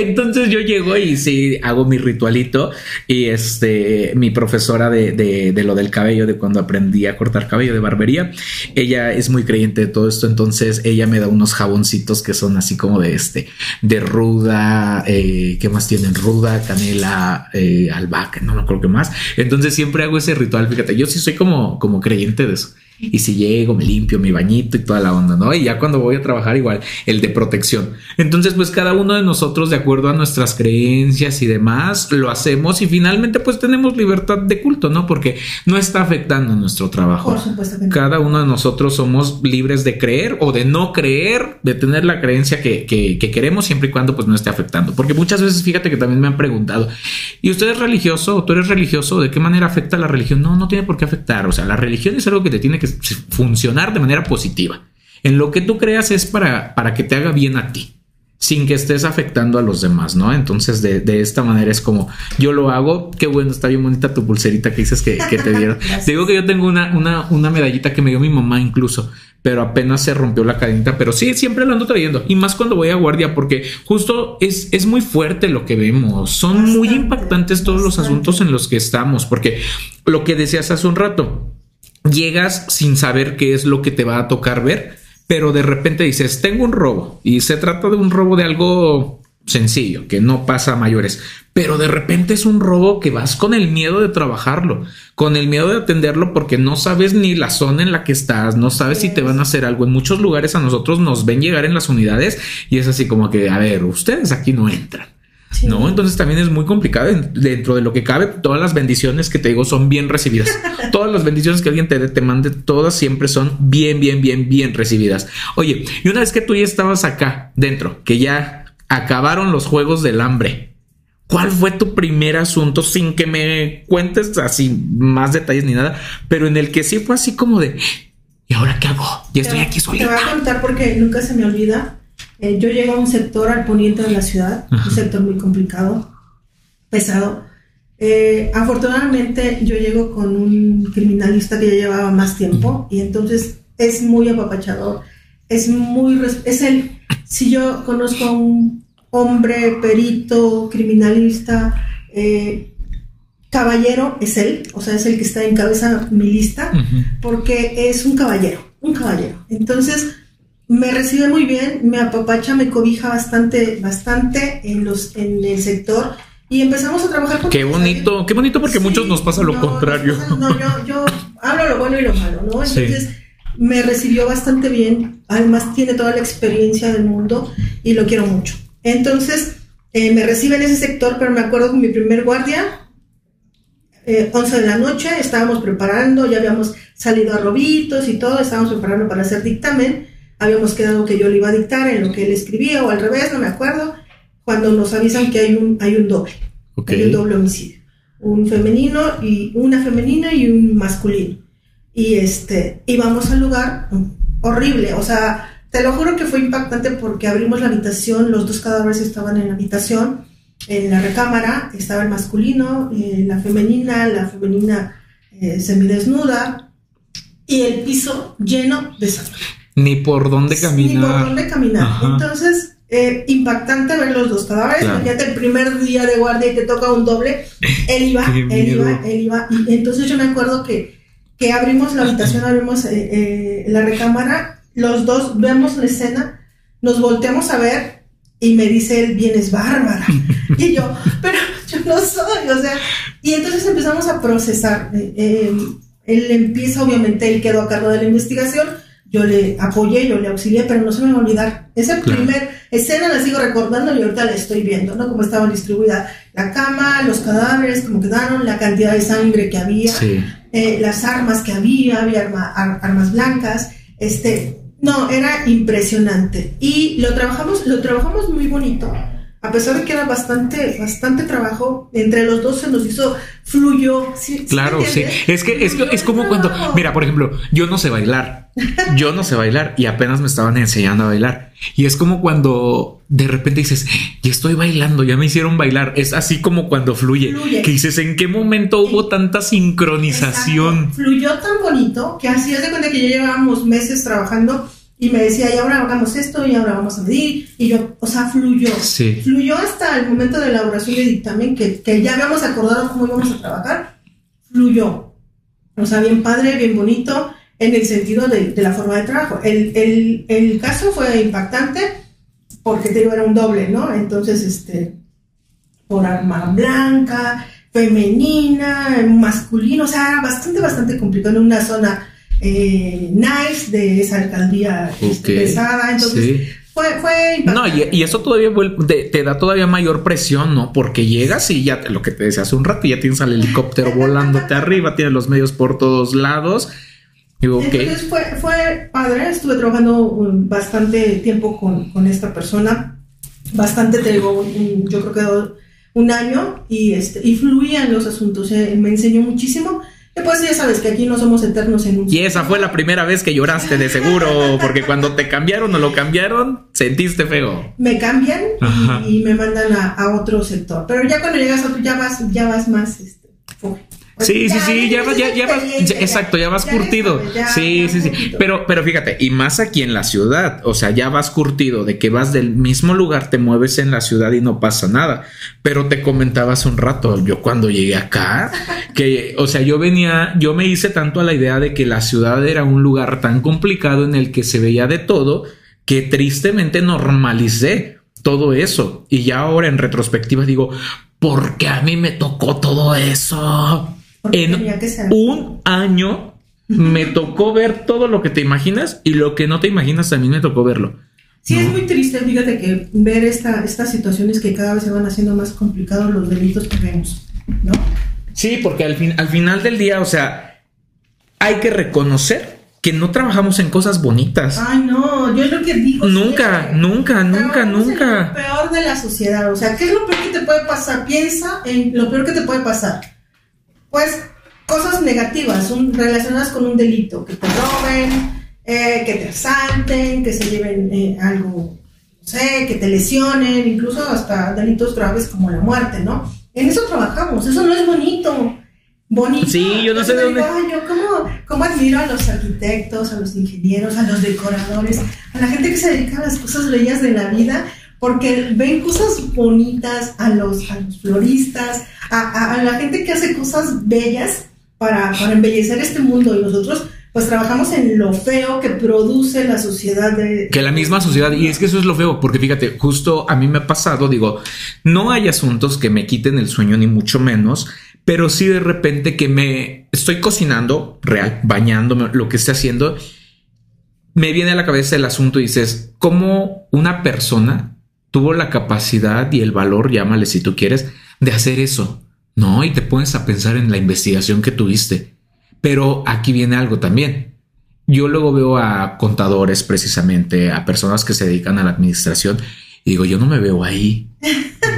Entonces yo llego y sí hago mi ritualito y este mi profesora de, de, lo del cabello, de cuando aprendí a cortar cabello de barbería, ella es muy creyente de todo esto, entonces ella me da unos jaboncitos que son así como de este, de ruda, eh, ¿qué más tienen? Ruda, canela, eh, albahaca, no me acuerdo qué más. Entonces siempre hago ese ritual, fíjate, yo sí soy como, como creyente de eso. Y si llego, me limpio mi bañito y toda la onda, ¿no? Y ya cuando voy a trabajar igual, el de protección. Entonces, pues cada uno de nosotros, de acuerdo a nuestras creencias y demás, lo hacemos y finalmente pues tenemos libertad de culto, ¿no? Porque no está afectando nuestro trabajo. Por supuesto que no. Cada uno de nosotros somos libres de creer o de no creer, de tener la creencia que, que, que queremos siempre y cuando pues no esté afectando. Porque muchas veces, fíjate que también me han preguntado, ¿y usted es religioso o tú eres religioso? ¿De qué manera afecta la religión? No, no tiene por qué afectar. O sea, la religión es algo que te tiene que funcionar de manera positiva. En lo que tú creas es para, para que te haga bien a ti, sin que estés afectando a los demás, ¿no? Entonces, de, de esta manera es como yo lo hago. Qué bueno, está bien bonita tu pulserita que dices que, que te dieron. te digo que yo tengo una, una, una medallita que me dio mi mamá incluso pero apenas se rompió la cadenita. Pero sí, siempre lo ando trayendo. Y más cuando voy a guardia, porque justo es, es muy fuerte lo que vemos. Son bastante, muy impactantes todos bastante. los asuntos en los que estamos, porque lo que decías hace un rato, llegas sin saber qué es lo que te va a tocar ver, pero de repente dices, tengo un robo y se trata de un robo de algo sencillo, que no pasa a mayores, pero de repente es un robo que vas con el miedo de trabajarlo, con el miedo de atenderlo porque no sabes ni la zona en la que estás, no sabes si te van a hacer algo. En muchos lugares a nosotros nos ven llegar en las unidades y es así como que, a ver, ustedes aquí no entran. Sí. No, entonces también es muy complicado dentro de lo que cabe. Todas las bendiciones que te digo son bien recibidas. todas las bendiciones que alguien te, te mande, todas siempre son bien, bien, bien, bien recibidas. Oye, y una vez que tú ya estabas acá dentro, que ya acabaron los juegos del hambre. ¿Cuál fue tu primer asunto sin que me cuentes así más detalles ni nada? Pero en el que sí fue así como de, ¿y ahora qué hago? Ya estoy aquí solita. Te voy a contar porque nunca se me olvida. Eh, yo llego a un sector al poniente de la ciudad, Ajá. un sector muy complicado, pesado. Eh, afortunadamente yo llego con un criminalista que ya llevaba más tiempo y entonces es muy apapachador. Es muy, es el, si yo conozco a un hombre, perito, criminalista, eh, caballero, es él, o sea, es el que está en cabeza mi lista, uh -huh. porque es un caballero, un caballero. Entonces, me recibe muy bien, me apapacha, me cobija bastante, bastante en, los, en el sector. Y empezamos a trabajar con Qué bonito, qué bonito porque sí, muchos nos pasa lo no, contrario. No, yo, yo hablo lo bueno y lo malo, ¿no? Entonces, sí me recibió bastante bien, además tiene toda la experiencia del mundo y lo quiero mucho. Entonces, eh, me recibe en ese sector, pero me acuerdo con mi primer guardia, eh, 11 de la noche, estábamos preparando, ya habíamos salido a robitos y todo, estábamos preparando para hacer dictamen, habíamos quedado que yo le iba a dictar en lo que él escribía o al revés, no me acuerdo, cuando nos avisan que hay un, hay un doble, okay. hay un doble homicidio, un femenino y una femenina y un masculino y este íbamos al lugar horrible, o sea, te lo juro que fue impactante porque abrimos la habitación, los dos cadáveres estaban en la habitación, en la recámara estaba el masculino, eh, la femenina, la femenina eh, semidesnuda y el piso lleno de sangre. Ni por dónde caminar. Ni por dónde caminar. Ajá. Entonces, eh, impactante ver los dos cadáveres. Claro. Imagínate el primer día de guardia y te toca un doble. Él iba, él iba, él iba. Y entonces yo me acuerdo que que abrimos la habitación, abrimos eh, eh, la recámara, los dos vemos la escena, nos volteamos a ver y me dice él, vienes bárbara. y yo, pero yo no soy, o sea, y entonces empezamos a procesar. Él empieza, obviamente, él quedó a cargo de la investigación, yo le apoyé, yo le auxilié, pero no se me va a olvidar. Esa claro. primera escena la sigo recordando y ahorita la estoy viendo, ¿no? Cómo estaban distribuida la cama, los cadáveres, cómo quedaron, la cantidad de sangre que había. Sí eh, las armas que había, había arma, ar, armas blancas, este, no, era impresionante. Y lo trabajamos, lo trabajamos muy bonito, a pesar de que era bastante, bastante trabajo, entre los dos se nos hizo, fluyó. ¿sí, claro, sí. Es que, es que es como cuando, mira, por ejemplo, yo no sé bailar, yo no sé bailar y apenas me estaban enseñando a bailar. Y es como cuando de repente dices, ya estoy bailando, ya me hicieron bailar. Es así como cuando fluye, fluye. que dices, ¿en qué momento hubo tanta sincronización? Exacto. Fluyó tan bonito que así es de cuenta que ya llevábamos meses trabajando y me decía, y ahora hagamos esto, y ahora vamos a medir, y yo, o sea, fluyó. Sí. Fluyó hasta el momento de elaboración de dictamen, que, que ya habíamos acordado cómo íbamos a trabajar, fluyó. O sea, bien padre, bien bonito, en el sentido de, de la forma de trabajo. El, el, el, caso fue impactante, porque te digo, era un doble, ¿no? Entonces, este, por arma blanca, femenina, masculino, o sea, bastante, bastante complicado en una zona eh, nice de esa alcaldía este, pesada. Entonces, fue, fue No, y, eso todavía te, da todavía mayor presión, ¿no? Porque llegas y ya lo que te decía hace un rato, ya tienes al helicóptero volándote arriba, tienes los medios por todos lados. Entonces fue, fue padre, estuve trabajando bastante tiempo con, con esta persona, bastante, te digo, yo creo que un año y, este, y fluían los asuntos, eh, me enseñó muchísimo. Pues ya sabes que aquí no somos eternos en un... Y esa fue la primera vez que lloraste, de seguro, porque cuando te cambiaron o lo cambiaron, sentiste feo. Me cambian y, me mandan a, otro sector. Pero ya cuando llegas a otro, ya vas, ya vas más... Este, Sí, sí, sí, ya, vas, ya, vas, exacto, ya vas curtido. sí, sí, sí. Pero, pero fíjate, y más aquí en la ciudad, o sea, ya vas curtido de que vas del mismo lugar, te mueves en la ciudad y no pasa nada. Pero te comentaba hace un rato, yo cuando llegué acá, que, o sea, yo venía, yo me hice tanto a la idea de que la ciudad era un lugar tan complicado en el que se veía de todo, que tristemente normalicé todo eso. Y ya ahora en retrospectiva digo, ¿por qué a mí me tocó todo eso? En un año me tocó ver todo lo que te imaginas y lo que no te imaginas también me tocó verlo. Sí, es muy triste, fíjate que ver esta, estas situaciones que cada vez se van haciendo más complicados los delitos que vemos, ¿no? Sí, porque al, fin, al final del día, o sea, hay que reconocer que no trabajamos en cosas bonitas. Ay, no, yo es lo que digo. Nunca, nunca, nunca, nunca. lo peor de la sociedad, o sea, ¿qué es lo peor que te puede pasar? Piensa en lo peor que te puede pasar pues cosas negativas relacionadas con un delito, que te roben, eh, que te asalten, que se lleven eh, algo, no sé, que te lesionen, incluso hasta delitos graves como la muerte, ¿no? En eso trabajamos, eso no es bonito. Bonito. Sí, yo no sé de dónde. yo cómo, admiro a los arquitectos, a los ingenieros, a los decoradores, a la gente que se dedica a las cosas bellas de la vida, porque ven cosas bonitas a los, a los floristas, a, la gente que hace cosas bellas para, embellecer este mundo. Y nosotros pues trabajamos en lo feo que produce la sociedad de... Que la misma sociedad, y es que eso es lo feo, porque fíjate, justo a mí me ha pasado, digo, no hay asuntos que me quiten el sueño ni mucho menos, pero sí de repente que me estoy cocinando, real, bañándome, lo que esté haciendo, me viene a la cabeza el asunto y dices, ¿cómo una persona tuvo la capacidad y el valor, llámale si tú quieres, de hacer eso. No, y te pones a pensar en la investigación que tuviste. Pero aquí viene algo también. Yo luego veo a contadores precisamente, a personas que se dedican a la administración y digo, yo no me veo ahí.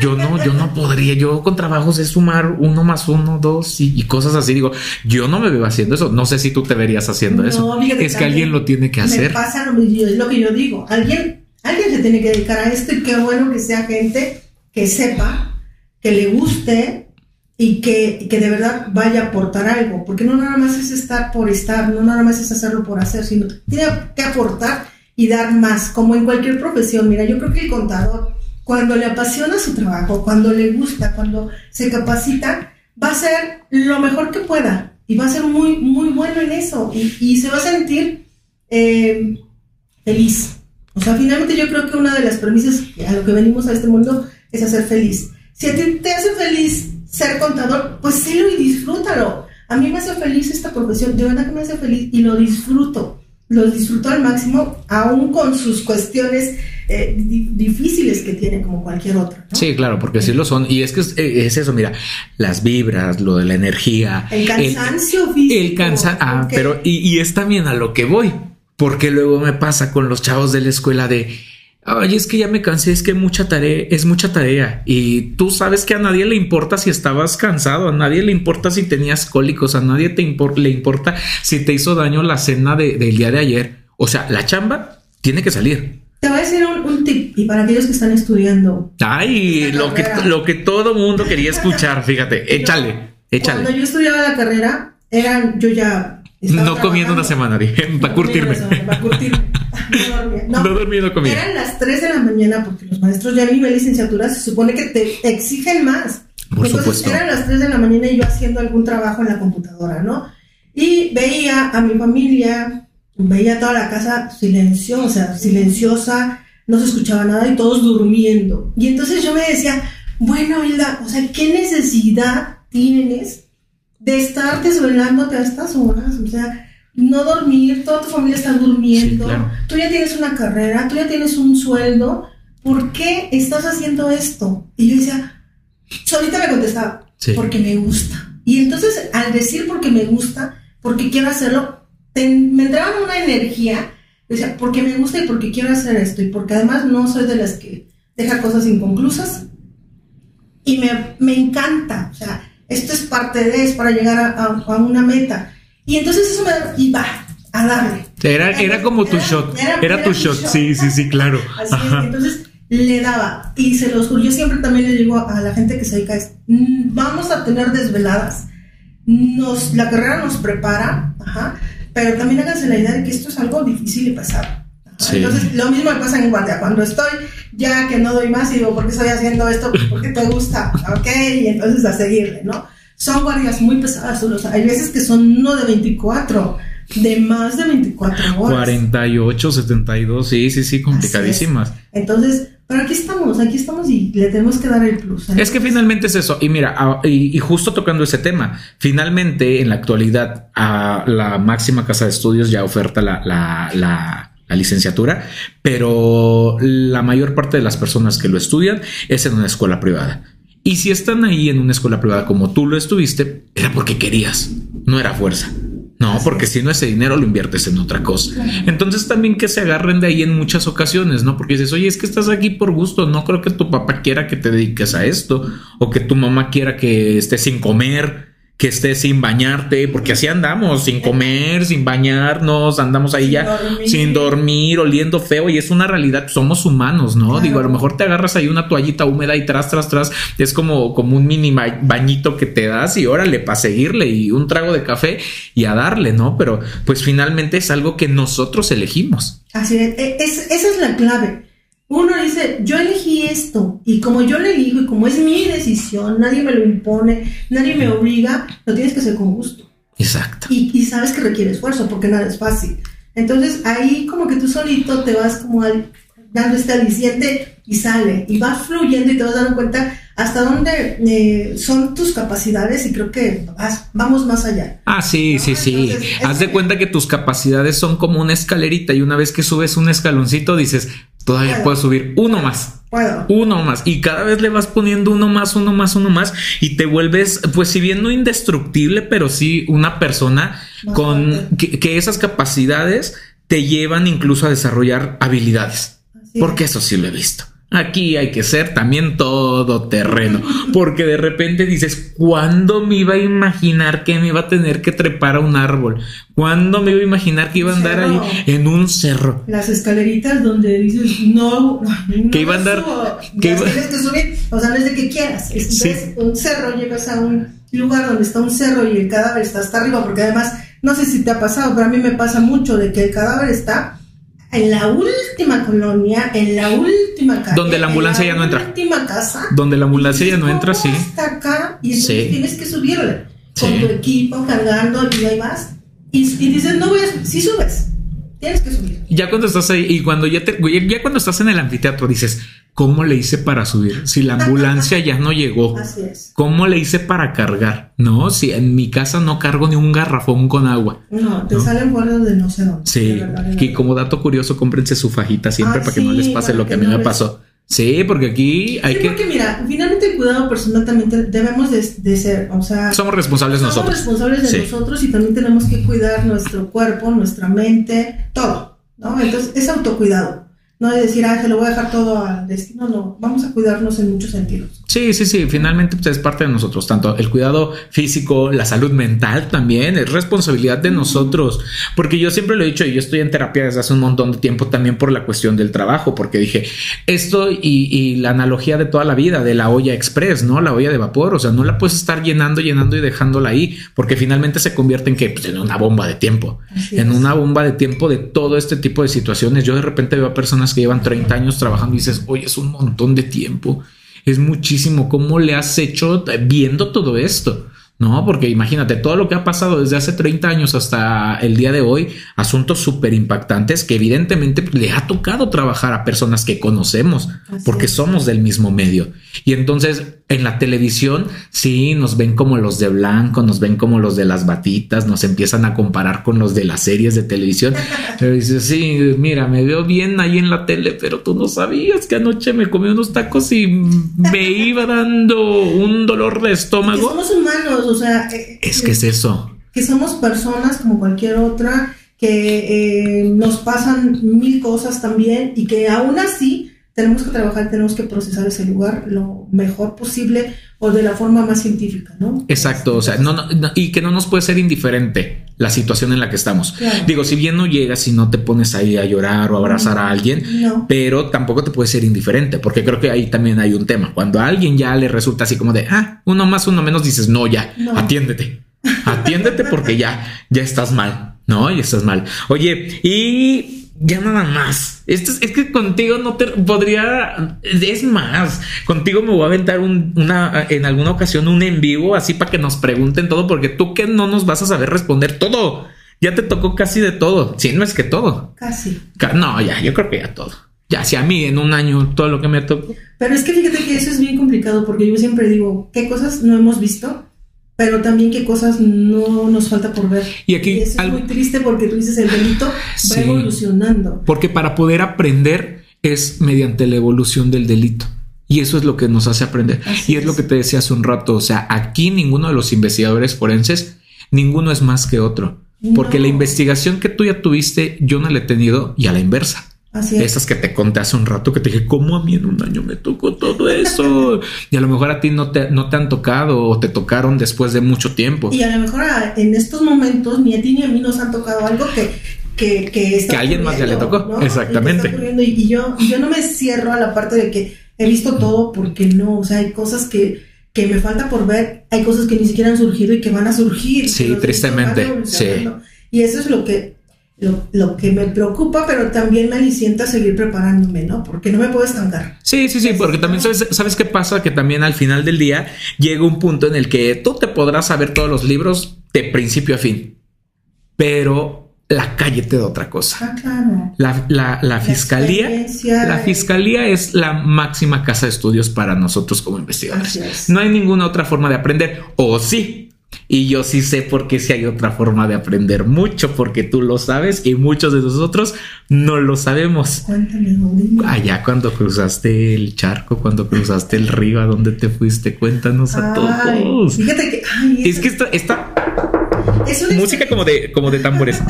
Yo no, yo no podría. Yo con trabajos es sumar uno más uno, dos y, cosas así. Digo, yo no me veo haciendo eso. No sé si tú te verías haciendo eso. Es que alguien lo tiene que hacer. pasa lo mismo, es lo que yo digo. Alguien, alguien se tiene que dedicar a esto y qué bueno que sea gente que sepa que le guste y que, de verdad vaya a aportar algo, porque no nada más es estar por estar, no nada más es hacerlo por hacer, sino tiene que aportar y dar más, como en cualquier profesión. Mira, yo creo que el contador, cuando le apasiona su trabajo, cuando le gusta, cuando se capacita, va a ser lo mejor que pueda y va a ser muy, muy bueno en eso y, se va a sentir eh, feliz. O sea, finalmente yo creo que una de las premisas a lo que venimos a este mundo es hacer feliz. Si a ti te hace feliz ser contador, pues sílo y disfrútalo. A mí me hace feliz esta profesión, de verdad que me hace feliz y lo disfruto. Lo disfruto al máximo, aún con sus cuestiones eh, difíciles que tiene como cualquier otro. Sí, claro, porque sí lo son. Y es que es, eh, eso, mira, las vibras, lo de la energía. El cansancio físico. El cansancio. Ah, pero y, y es también a lo que voy. Porque luego me pasa con los chavos de la escuela de Ay, es que ya me cansé, es que mucha tarea, es mucha tarea. Y tú sabes que a nadie le importa si estabas cansado, a nadie le importa si tenías cólicos, a nadie te le importa si te hizo daño la cena del día de ayer. O sea, la chamba tiene que salir. Te voy a decir un, tip, y para aquellos que están estudiando. Ay, lo que, lo que todo mundo quería escuchar, fíjate, échale, échale. Cuando yo estudiaba la carrera, eran, yo ya no comiendo una semana, dije, para curtirme. Para curtirme. No dormía. No, comía. Eran las 3 de la mañana porque los maestros ya a nivel licenciatura se supone que te exigen más. Por supuesto. Eran las 3 de la mañana y yo haciendo algún trabajo en la computadora, ¿no? Y veía a mi familia, veía toda la casa silenciosa, silenciosa, no se escuchaba nada y todos durmiendo. Y entonces yo me decía, bueno, Hilda, o sea, ¿qué necesidad tienes de estar desvelándote a estas horas? O sea, no dormir, toda tu familia está durmiendo, tú ya tienes una carrera, tú ya tienes un sueldo, ¿por qué estás haciendo esto? Y yo decía, solita me contestaba, porque me gusta. Y entonces al decir porque me gusta, porque quiero hacerlo, me entraba una energía, decía, porque me gusta y porque quiero hacer esto, y porque además no soy de las que deja cosas inconclusas, y me, me encanta, o sea, esto es parte de, es para llegar a, una meta. Y entonces eso me iba a darle. Era, era como tu shot. Era, tu shot. Sí, sí, sí, claro. Así es. Entonces le daba. Y se los Yo siempre también le digo a la gente que se dedica es, mm, vamos a tener desveladas. Nos, la carrera nos prepara, ajá, pero también háganse la idea de que esto es algo difícil y pesado. Entonces, lo mismo me pasa en guardia. Cuando estoy ya que no doy más y digo, ¿por qué estoy haciendo esto? Porque te gusta, ¿ok? Y entonces a seguirle, ¿no? Son guardias muy pesadas, hay veces que son no de 24, de más de 24 horas. 48, 72, sí, sí, sí, complicadísimas. Entonces, pero aquí estamos, aquí estamos y le tenemos que dar el plus. Es que finalmente es eso. Y mira, y, justo tocando ese tema, finalmente en la actualidad a la máxima casa de estudios ya oferta la, la la licenciatura, pero la mayor parte de las personas que lo estudian es en una escuela privada. Y si están ahí en una escuela privada como tú lo estuviste, era porque querías, no era fuerza. No, porque si no ese dinero lo inviertes en otra cosa. Entonces también que se agarren de ahí en muchas ocasiones, ¿no? Porque dices, oye, es que estás aquí por gusto, no creo que tu papá quiera que te dediques a esto o que tu mamá quiera que estés sin comer que estés sin bañarte, porque así andamos, sin comer, sin bañarnos, andamos ahí ya sin dormir, oliendo feo y es una realidad, somos humanos, ¿no? Digo, a lo mejor te agarras ahí una toallita húmeda y tras, tras, tras, es como, como un mini bañito que te das y órale, para seguirle y un trago de café y a darle, ¿no? Pero pues finalmente es algo que nosotros elegimos. Así es, e, esa es la clave uno dice, yo elegí esto y como yo lo elijo y como es mi decisión, nadie me lo impone, nadie me obliga, lo tienes que hacer con gusto. Exacto. Y, sabes que requiere esfuerzo porque nada es fácil. Entonces ahí como que tú solito te vas como dando este aliciente y sale y va fluyendo y te vas dando cuenta hasta dónde eh, son tus capacidades y creo que vamos más allá. Ah, sí, sí, sí. Haz de cuenta que tus capacidades son como una escalerita y una vez que subes un escaloncito dices, Todavía puedo. subir uno más. Puedo. Uno más. Y cada vez le vas poniendo uno más, uno más, uno más. Y te vuelves, pues si bien no indestructible, pero sí una persona con que, esas capacidades te llevan incluso a desarrollar habilidades. Porque eso sí lo he visto. Aquí hay que ser también todo terreno, porque de repente dices, ¿cuándo me iba a imaginar que me iba a tener que trepar a un árbol? ¿Cuándo me iba a imaginar que iba a andar ahí en un cerro? Las escaleritas donde dices, no, que iba a andar, que tienes que subir, o sea, no es de que quieras, es, un cerro, llegas a un lugar donde está un cerro y el cadáver está hasta arriba, porque además, no sé si te ha pasado, pero a mí me pasa mucho de que el cadáver está en la última colonia, en la última casa. Donde la ambulancia ya no entra. última casa. Donde la ambulancia ya no entra, sí. Hasta acá y tienes que subirle con tu equipo cargando y ahí vas. Y, dices, no voy a si subes. Tienes que subir. Ya cuando estás ahí y cuando ya te, ya cuando estás en el anfiteatro dices, ¿Cómo le hice para subir? Si la ambulancia ya no llegó. Así es. ¿Cómo le hice para cargar? No, si en mi casa no cargo ni un garrafón con agua. No, te salen vuelos de no sé dónde. Sí. y como dato curioso, cómprense su fajita siempre ah, para que no les pase lo que, a mí me pasó. Sí, porque aquí hay que. Porque mira, finalmente el cuidado personal también debemos de, ser, o sea. Somos responsables nosotros. Somos responsables de nosotros y también tenemos que cuidar nuestro cuerpo, nuestra mente, todo, ¿no? Entonces es autocuidado. No de decir, ah, se lo voy a dejar todo al destino, no. Vamos a cuidarnos en muchos sentidos. Sí, sí, sí. Finalmente pues, es parte de nosotros. Tanto el cuidado físico, la salud mental también es responsabilidad de nosotros. Porque yo siempre lo he dicho y yo estoy en terapia desde hace un montón de tiempo también por la cuestión del trabajo. Porque dije esto y, la analogía de toda la vida de la olla express, no la olla de vapor. O sea, no la puedes estar llenando, llenando y dejándola ahí porque finalmente se convierte en que pues, en una bomba de tiempo, en una bomba de tiempo de todo este tipo de situaciones. Yo de repente veo a personas que llevan 30 años trabajando y dices, oye, es un montón de tiempo, es muchísimo, ¿cómo le has hecho viendo todo esto? ¿No? Porque imagínate todo lo que ha pasado desde hace 30 años hasta el día de hoy, asuntos súper impactantes que evidentemente le ha tocado trabajar a personas que conocemos porque somos del mismo medio. Y entonces en la televisión, sí, nos ven como los de blanco, nos ven como los de las batitas, nos empiezan a comparar con los de las series de televisión. Pero dices, sí, mira, me veo bien ahí en la tele, pero tú no sabías que anoche me comí unos tacos y me iba dando un dolor de estómago. somos humanos, o sea... Eh, es que es eso. Que somos personas como cualquier otra, que eh, nos pasan mil cosas también y que aún así tenemos que trabajar, tenemos que procesar ese lugar lo mejor posible o de la forma más científica, ¿no? Exacto, o sea, no, y que no nos puede ser indiferente la situación en la que estamos. Digo, si bien no llegas y no te pones ahí a llorar o abrazar a alguien, pero tampoco te puede ser indiferente, porque creo que ahí también hay un tema. Cuando a alguien ya le resulta así como de, ah, uno más, uno menos, dices, no, ya, atiéndete, atiéndete porque ya, ya estás mal, ¿no? Ya estás mal. Oye, y ya nada más. Esto es, que contigo no te podría. Es más, contigo me voy a aventar una en alguna ocasión un en vivo así para que nos pregunten todo, porque tú que no nos vas a saber responder todo. Ya te tocó casi de todo. Si no es que todo. Casi. No, ya, yo creo que ya todo. Ya, si a mí en un año todo lo que me tocó. Pero es que fíjate que eso es bien complicado porque yo siempre digo, ¿qué cosas no hemos visto? Pero también qué cosas no nos falta por ver. Y aquí es muy triste porque tú dices el delito va evolucionando. Porque para poder aprender es mediante la evolución del delito. Y eso es lo que nos hace aprender. y es, lo que te decía hace un rato. O sea, aquí ninguno de los investigadores forenses, ninguno es más que otro. Porque la investigación que tú ya tuviste, yo no la he tenido y a la inversa. Así Esas que te conté hace un rato que te dije, ¿cómo a mí en un año me tocó todo eso? y a lo mejor a ti no te, no te han tocado o te tocaron después de mucho tiempo. Y a lo mejor en estos momentos ni a ti ni a mí nos han tocado algo que, que, que, que alguien más ya le tocó. Exactamente. Y, yo, yo no me cierro a la parte de que he visto todo porque no, o sea, hay cosas que, que me falta por ver, hay cosas que ni siquiera han surgido y que van a surgir. Sí, tristemente. Sí. Y eso es lo que lo, que me preocupa, pero también me alicienta seguir preparándome, ¿no? Porque no me puedo estancar. Sí, sí, sí, porque también sabes, sabes qué pasa, que también al final del día llega un punto en el que tú te podrás saber todos los libros de principio a fin, pero la calle te da otra cosa. Ah, claro. La, fiscalía, la fiscalía es la máxima casa de estudios para nosotros como investigadores. No hay ninguna otra forma de aprender, o sí, y yo sí sé por qué si hay otra forma de aprender mucho, porque tú lo sabes y muchos de nosotros no lo sabemos. Cuéntame, Allá cuando cruzaste el charco, cuando cruzaste el río, ¿a dónde te fuiste? Cuéntanos a todos. Fíjate que... es que esta... esta música como de, como de tambores.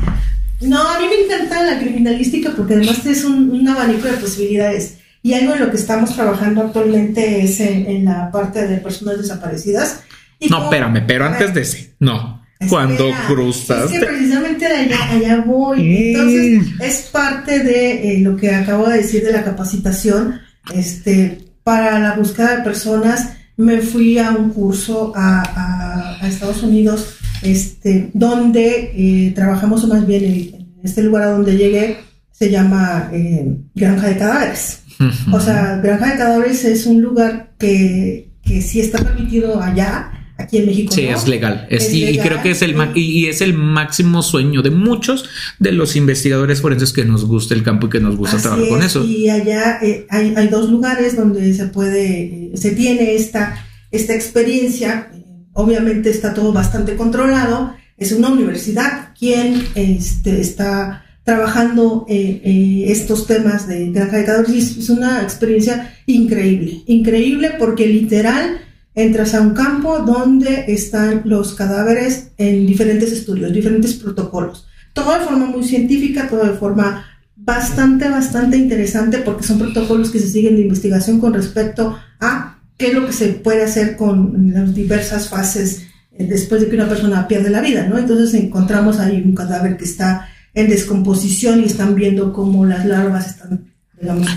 no, a mí me encanta la criminalística porque además es un, abanico de posibilidades. Y algo en lo que estamos trabajando actualmente es en la parte de personas desaparecidas no, espérame, pero antes de ese, no. Cuando cruzaste. Es que precisamente allá, allá voy. Entonces, es parte de eh, lo que acabo de decir de la capacitación. Este, para la búsqueda de personas, me fui a un curso a, Estados Unidos, este, donde eh, trabajamos, o más bien en, este lugar a donde llegué, se llama eh, Granja de Cadáveres. O sea, Granja de Cadáveres es un lugar que, que sí está permitido allá, aquí en México. Sí, es legal. y, creo que es el y, es el máximo sueño de muchos de los investigadores forenses que nos gusta el campo y que nos gusta trabajar con eso. Y allá eh, hay, hay, dos lugares donde se puede, eh, se tiene esta, esta experiencia. Obviamente está todo bastante controlado. Es una universidad quien este, está trabajando eh, estos temas de granja de cadáveres. Es una experiencia increíble, increíble porque literal entras a un campo donde están los cadáveres en diferentes estudios, diferentes protocolos. Todo de forma muy científica, todo de forma bastante, bastante interesante porque son protocolos que se siguen de investigación con respecto a qué es lo que se puede hacer con las diversas fases eh, después de que una persona pierde la vida, ¿no? Entonces encontramos ahí un cadáver que está en descomposición y están viendo cómo las larvas están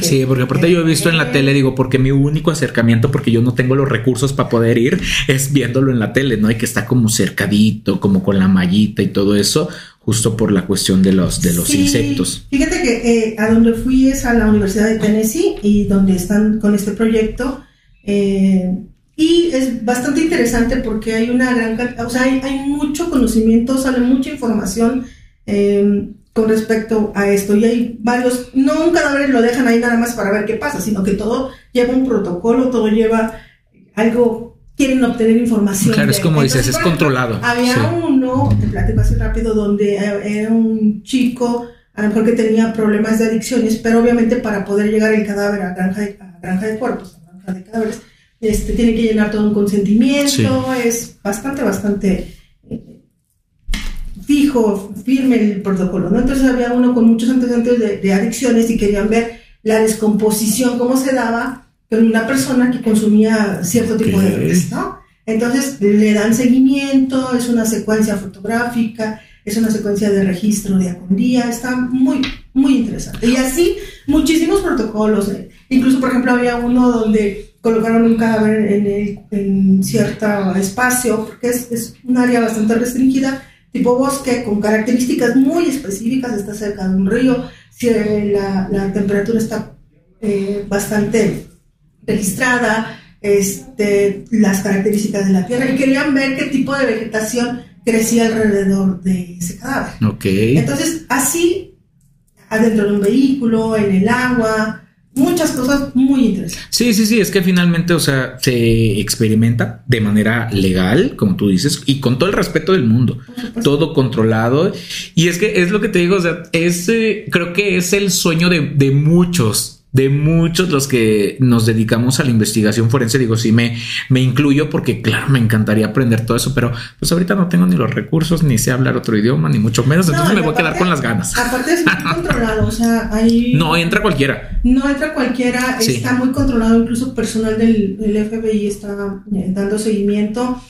Sí, porque aparte yo he visto en la tele, digo, porque mi único acercamiento, porque yo no tengo los recursos para poder ir, es viéndolo en la tele, ¿no? Y que está como cercadito, como con la mallita y todo eso, justo por la cuestión de los, de los insectos. Fíjate que eh, a donde fui es a la Universidad de Tennessee y donde están con este proyecto. Eh, y es bastante interesante porque hay una gran, o sea, hay, hay mucho conocimiento, sale mucha información eh, con respecto a esto. Y hay varios, no un cadáver lo dejan ahí nada más para ver qué pasa, sino que todo lleva un protocolo, todo lleva algo, quieren obtener información. Claro, es como dices, es controlado. Había uno, te platico así rápido, donde era un chico, a lo mejor que tenía problemas de adicciones, pero obviamente para poder llegar el cadáver a granja de, a granja de cuerpos, a granja de cadáveres, este, tiene que llenar todo un consentimiento, es bastante, bastante eh, fijo, firme el protocolo, ¿no? Entonces había uno con muchos antecedentes de, adicciones y querían ver la descomposición, cómo se daba con una persona que consumía cierto tipo de drogas, ¿no? Entonces le dan seguimiento, es una secuencia fotográfica, es una secuencia de registro de día, está muy, muy interesante. Y así muchísimos protocolos, eh. incluso por ejemplo había uno donde colocaron un cadáver en, el, en cierto espacio, porque es, es un área bastante restringida, tipo bosque, con características muy específicas, está cerca de un río, si la, la temperatura está eh, bastante registrada, este, las características de la tierra, y querían ver qué tipo de vegetación crecía alrededor de ese cadáver. Okay. Entonces, así, adentro de un vehículo, en el agua, muchas cosas muy interesantes. Sí, sí, sí, es que finalmente, o sea, se experimenta de manera legal, como tú dices, y con todo el respeto del mundo, todo controlado. Y es que es lo que te digo, o sea, es, eh, creo que es el sueño de, de muchos de muchos los que nos dedicamos a la investigación forense. Digo, sí, me, me incluyo porque, claro, me encantaría aprender todo eso, pero pues ahorita no tengo ni los recursos, ni sé hablar otro idioma, ni mucho menos. entonces me voy a quedar con las ganas. Aparte es muy controlado, o sea, ahí... No entra cualquiera. No entra cualquiera, está muy controlado, incluso personal del, FBI está eh, dando seguimiento.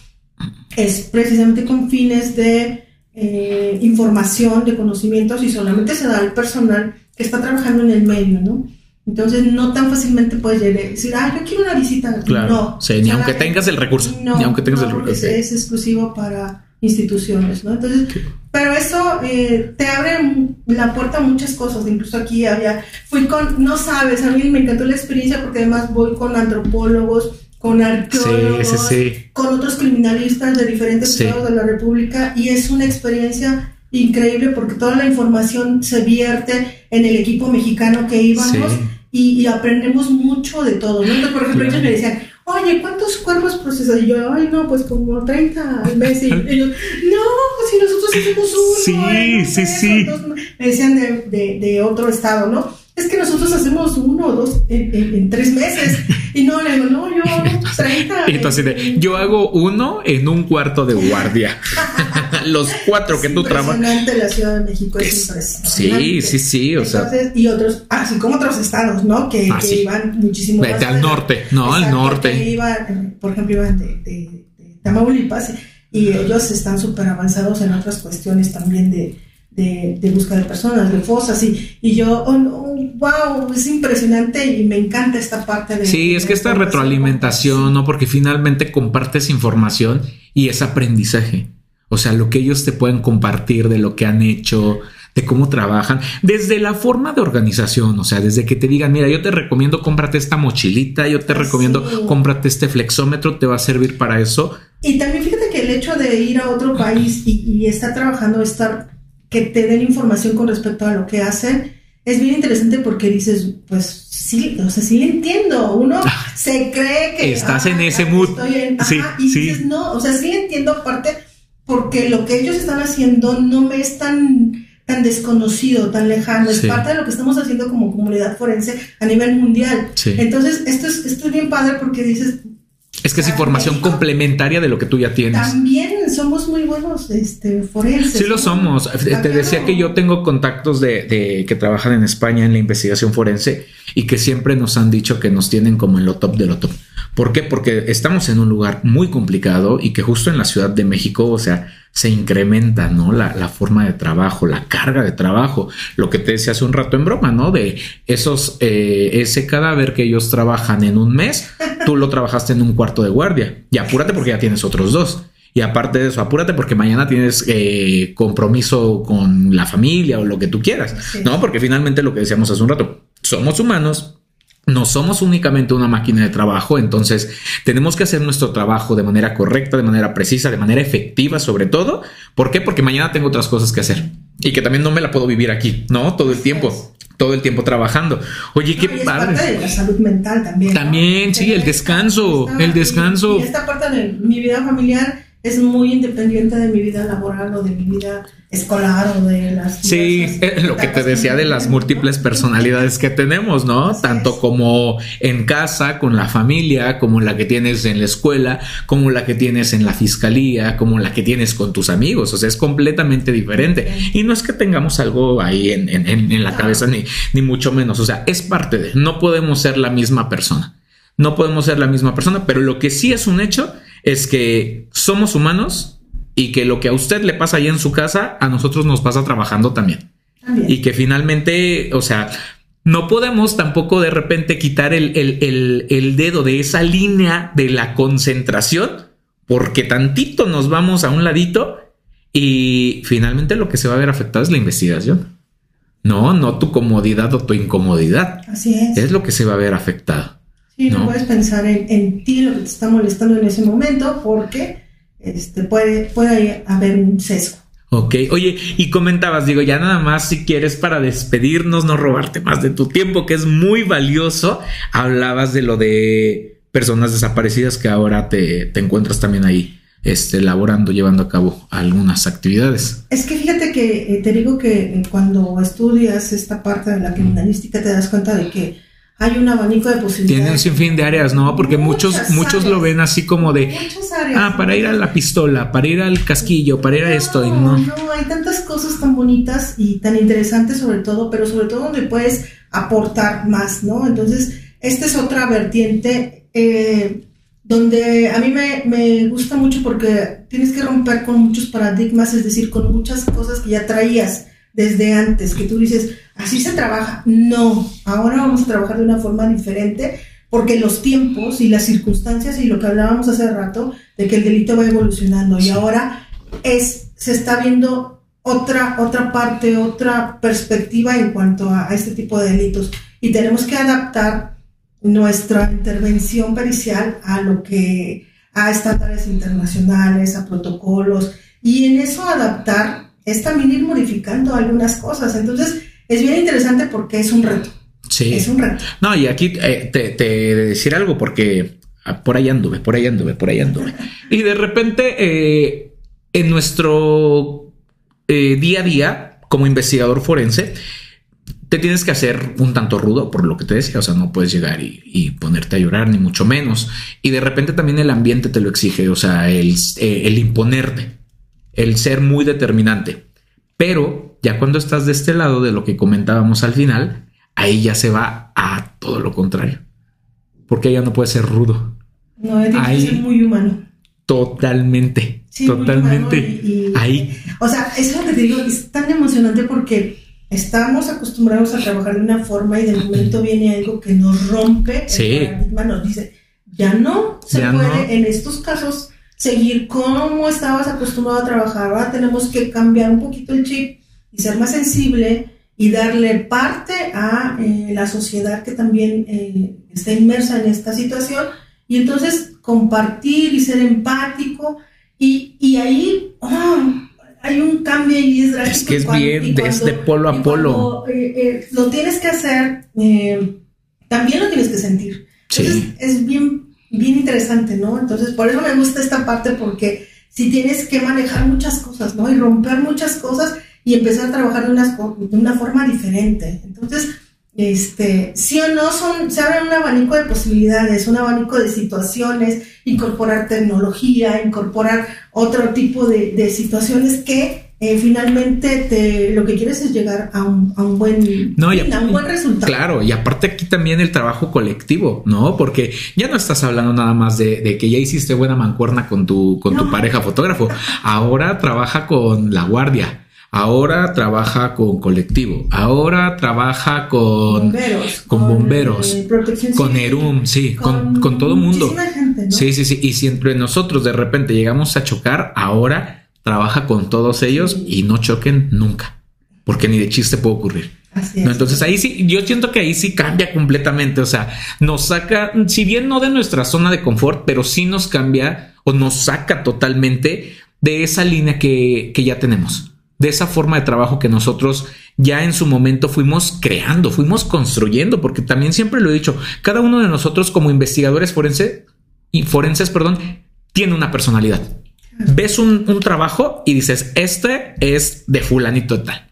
Es precisamente con fines de eh, información, de conocimientos y solamente se da al personal que está trabajando en el medio, ¿no? Entonces no tan fácilmente puedes llegar y decir, ah, yo quiero una visita. Claro. No. Sí, ni aunque tengas el recurso. No, ni aunque tengas el recurso. Es, exclusivo para instituciones, ¿no? Entonces, pero eso eh, te abre la puerta a muchas cosas. Incluso aquí había, fui con, no sabes, a mí me encantó la experiencia porque además voy con antropólogos, con arqueólogos, con otros criminalistas de diferentes estados de la República y es una experiencia increíble porque toda la información se vierte en el equipo mexicano que íbamos y, aprendemos mucho de todo, ¿no? Entonces, por ejemplo, ellos me decían, oye, ¿cuántos cuerpos procesas? Y yo, ay, no, pues como 30 al mes. Y ellos, no, pues si nosotros hacemos uno. Sí, sí, sí. me decían de, de, de otro estado, ¿no? Es que nosotros hacemos uno o dos en, tres meses. Y no, le digo, no, yo hago 30. Entonces, yo hago uno en un cuarto de guardia. Los cuatro que tú trabajas. Impresionante la Ciudad de México, es, impresionante. Sí, sí, sí, o sea. Y otros, así como otros estados, ¿no? Que, ah, iban muchísimo Vete al norte, ¿no? al norte. Iban, por ejemplo, iban de, de, de Tamaulipas y ellos están súper avanzados en otras cuestiones también de de, de, busca de personas, de fosas, y, y yo, oh, wow, es impresionante y me encanta esta parte de... Sí, es que esta retroalimentación, ¿no? Porque finalmente compartes información y es aprendizaje. O sea, lo que ellos te pueden compartir de lo que han hecho, de cómo trabajan, desde la forma de organización, o sea, desde que te digan, mira, yo te recomiendo cómprate esta mochilita, yo te recomiendo cómprate este flexómetro, te va a servir para eso. Y también fíjate que el hecho de ir a otro país y, y estar trabajando, estar que te den información con respecto a lo que hacen, es bien interesante porque dices, pues sí, o sea, sí entiendo. Uno ah. se cree que. Estás en ese mood. sí, y dices, no, o sea, sí entiendo aparte porque lo que ellos están haciendo no me es tan, tan desconocido, tan lejano. Es parte de lo que estamos haciendo como comunidad forense a nivel mundial. Entonces, esto es, esto es bien padre porque dices, es que es información complementaria de lo que tú ya tienes. También somos muy buenos este, forenses. Sí lo somos. Te decía que yo tengo contactos de, que trabajan en España en la investigación forense y que siempre nos han dicho que nos tienen como en lo top de lo top. ¿Por qué? Porque estamos en un lugar muy complicado y que justo en la Ciudad de México, o sea, se incrementa, ¿no? La, la, forma de trabajo, la carga de trabajo, lo que te decía hace un rato en broma, ¿no? De esos, eh, ese cadáver que ellos trabajan en un mes, tú lo trabajaste en un cuarto de guardia y apúrate porque ya tienes otros dos. Y aparte de eso, apúrate porque mañana tienes eh, compromiso con la familia o lo que tú quieras, ¿no? Porque finalmente lo que decíamos hace un rato, somos humanos, no somos únicamente una máquina de trabajo, entonces tenemos que hacer nuestro trabajo de manera correcta, de manera precisa, de manera efectiva sobre todo. ¿Por qué? Porque mañana tengo otras cosas que hacer y que también no me la puedo vivir aquí, ¿no? Todo el tiempo. Todo el tiempo trabajando. Oye, qué padre. Parte de la salud mental también. También, sí, el descanso, el descanso. y esta parte de mi vida familiar es muy independiente de mi vida laboral o de mi vida escolar o de las... Sí, eh, lo que te decía de las múltiples personalidades que tenemos, ¿no? Tanto como en casa, con la familia, como la que tienes en la escuela, como la que tienes en la fiscalía, como la que tienes con tus amigos, o sea, es completamente diferente. Y no es que tengamos algo ahí en, en la cabeza, ni, ni mucho menos, o sea, es parte de, no podemos ser la misma persona. No podemos ser la misma persona, pero lo que sí es un hecho es que somos humanos y que lo que a usted le pasa ahí en su casa, a nosotros nos pasa trabajando también. Y que finalmente, o sea, no podemos tampoco de repente quitar el, el, dedo de esa línea de la concentración, porque tantito nos vamos a un ladito y finalmente lo que se va a ver afectado es la investigación. No, no tu comodidad o tu incomodidad. Así es. Es lo que se va a ver afectado. Sí, no, puedes pensar en, ti, lo que te está molestando en ese momento, porque este, puede, puede haber un sesgo. Ok, oye, y comentabas, digo, ya nada más si quieres para despedirnos, no robarte más de tu tiempo, que es muy valioso, hablabas de lo de personas desaparecidas que ahora te, te encuentras también ahí, este, elaborando, llevando a cabo algunas actividades. Es que fíjate que eh, te digo que cuando estudias esta parte de la criminalística te das cuenta de que hay un abanico de posibilidades. Tiene un sinfín de áreas, ¿no? Porque muchos, muchos lo ven así como de, áreas, ah, para ir a la pistola, para ir al casquillo, para ir a esto. Y no, no, hay tantas cosas tan bonitas y tan interesantes sobre todo, pero sobre todo donde puedes aportar más, ¿no? Entonces, esta es otra vertiente eh, donde a mí me, me gusta mucho porque tienes que romper con muchos paradigmas, es decir, con muchas cosas que ya traías desde antes, que tú dices, así se trabaja. No, ahora vamos a trabajar de una forma diferente porque los tiempos y las circunstancias y lo que hablábamos hace rato de que el delito va evolucionando y ahora es se está viendo otra otra parte, otra perspectiva en cuanto a, este tipo de delitos y tenemos que adaptar nuestra intervención pericial a lo que a estándares internacionales, a protocolos y en eso adaptar es también ir modificando algunas cosas. Entonces, es bien interesante porque es un reto. Sí. Es un reto. No, y aquí eh, te, te decir algo porque ah, por ahí anduve, por ahí anduve, por ahí anduve. y de repente, eh, en nuestro eh, día a día, como investigador forense, te tienes que hacer un tanto rudo por lo que te decía, o sea, no puedes llegar y, ponerte a llorar, ni mucho menos. Y de repente también el ambiente te lo exige, o sea, el, el imponerte el ser muy determinante. Pero ya cuando estás de este lado de lo que comentábamos al final, ahí ya se va a todo lo contrario. Porque ya no puede ser rudo. No, es muy humano. Totalmente. totalmente. ahí. O sea, es lo que te digo, es tan emocionante porque estamos acostumbrados a trabajar de una forma y de momento viene algo que nos rompe el paradigma, nos dice, ya no se puede en estos casos seguir como estabas acostumbrado a trabajar. Ahora tenemos que cambiar un poquito el chip y ser más sensible y darle parte a eh, la sociedad que también eh, está inmersa en esta situación y entonces compartir y ser empático y, y ahí ah, hay un cambio y es. Es que es bien, desde polo a polo. Eh, lo tienes que hacer, también lo tienes que sentir. Entonces es bien interesante, ¿no? Entonces, por eso me gusta esta parte porque si tienes que manejar muchas cosas, ¿no? Y romper muchas cosas y empezar a trabajar de una, forma diferente. Entonces, este, sí o no, son, se abre un abanico de posibilidades, un abanico de situaciones, incorporar tecnología, incorporar otro tipo de situaciones que eh, finalmente te, lo que quieres es llegar a un, a un buen, no, a un buen resultado. Claro, y aparte aquí también el trabajo colectivo, ¿no? Porque ya no estás hablando nada más de, de que ya hiciste buena mancuerna con tu, con tu pareja fotógrafo. Ahora trabaja con la guardia. Ahora trabaja con colectivo, ahora trabaja con bomberos, con, bomberos, eh, con ERUM, sí, con, con todo mundo. Sí, sí, sí. Y si entre nosotros de repente llegamos a chocar, ahora trabaja con todos ellos y no choquen nunca, porque ni de chiste puede ocurrir. ¿no? Entonces ahí sí, yo siento que ahí sí cambia completamente, o sea, nos saca, si bien no de nuestra zona de confort, pero sí nos cambia o nos saca totalmente de esa línea que, que ya tenemos, de esa forma de trabajo que nosotros ya en su momento fuimos creando, fuimos construyendo, porque también siempre lo he dicho, cada uno de nosotros como investigadores forense y forenses, perdón, tiene una personalidad. Ves un, un trabajo y dices, este es de fulanito tal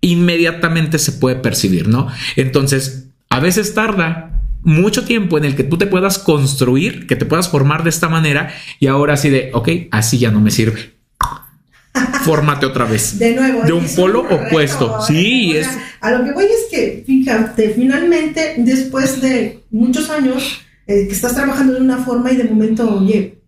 inmediatamente se puede percibir, ¿no? Entonces, a veces tarda mucho tiempo en el que tú te puedas construir, que te puedas formar de esta manera y ahora así de, ok, así ya no me sirve. Fórmate otra vez. De nuevo. De un polo opuesto. ¿eh? Sí, es. A lo que voy es que, fíjate, finalmente, después de muchos años eh, que estás trabajando de una forma y de momento, oye,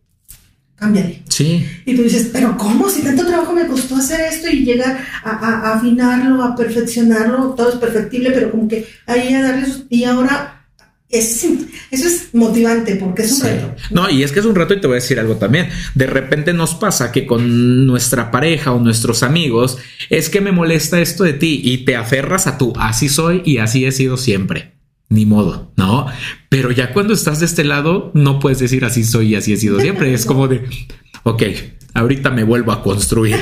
cámbiale. Sí. Y tú dices, pero ¿cómo? Si tanto trabajo me costó hacer esto y llegar a, afinarlo, a perfeccionarlo, todo es perfectible, pero como que ahí a darle... Y ahora... Es, eso es motivante porque es un reto. No, y es que es un reto y te voy a decir algo también. De repente nos pasa que con nuestra pareja o nuestros amigos es que me molesta esto de ti y te aferras a tú, así soy y así he sido siempre ni modo, ¿no? Pero ya cuando estás de este lado, no puedes decir así soy y así he sido siempre. Es como de, ok, ahorita me vuelvo a construir.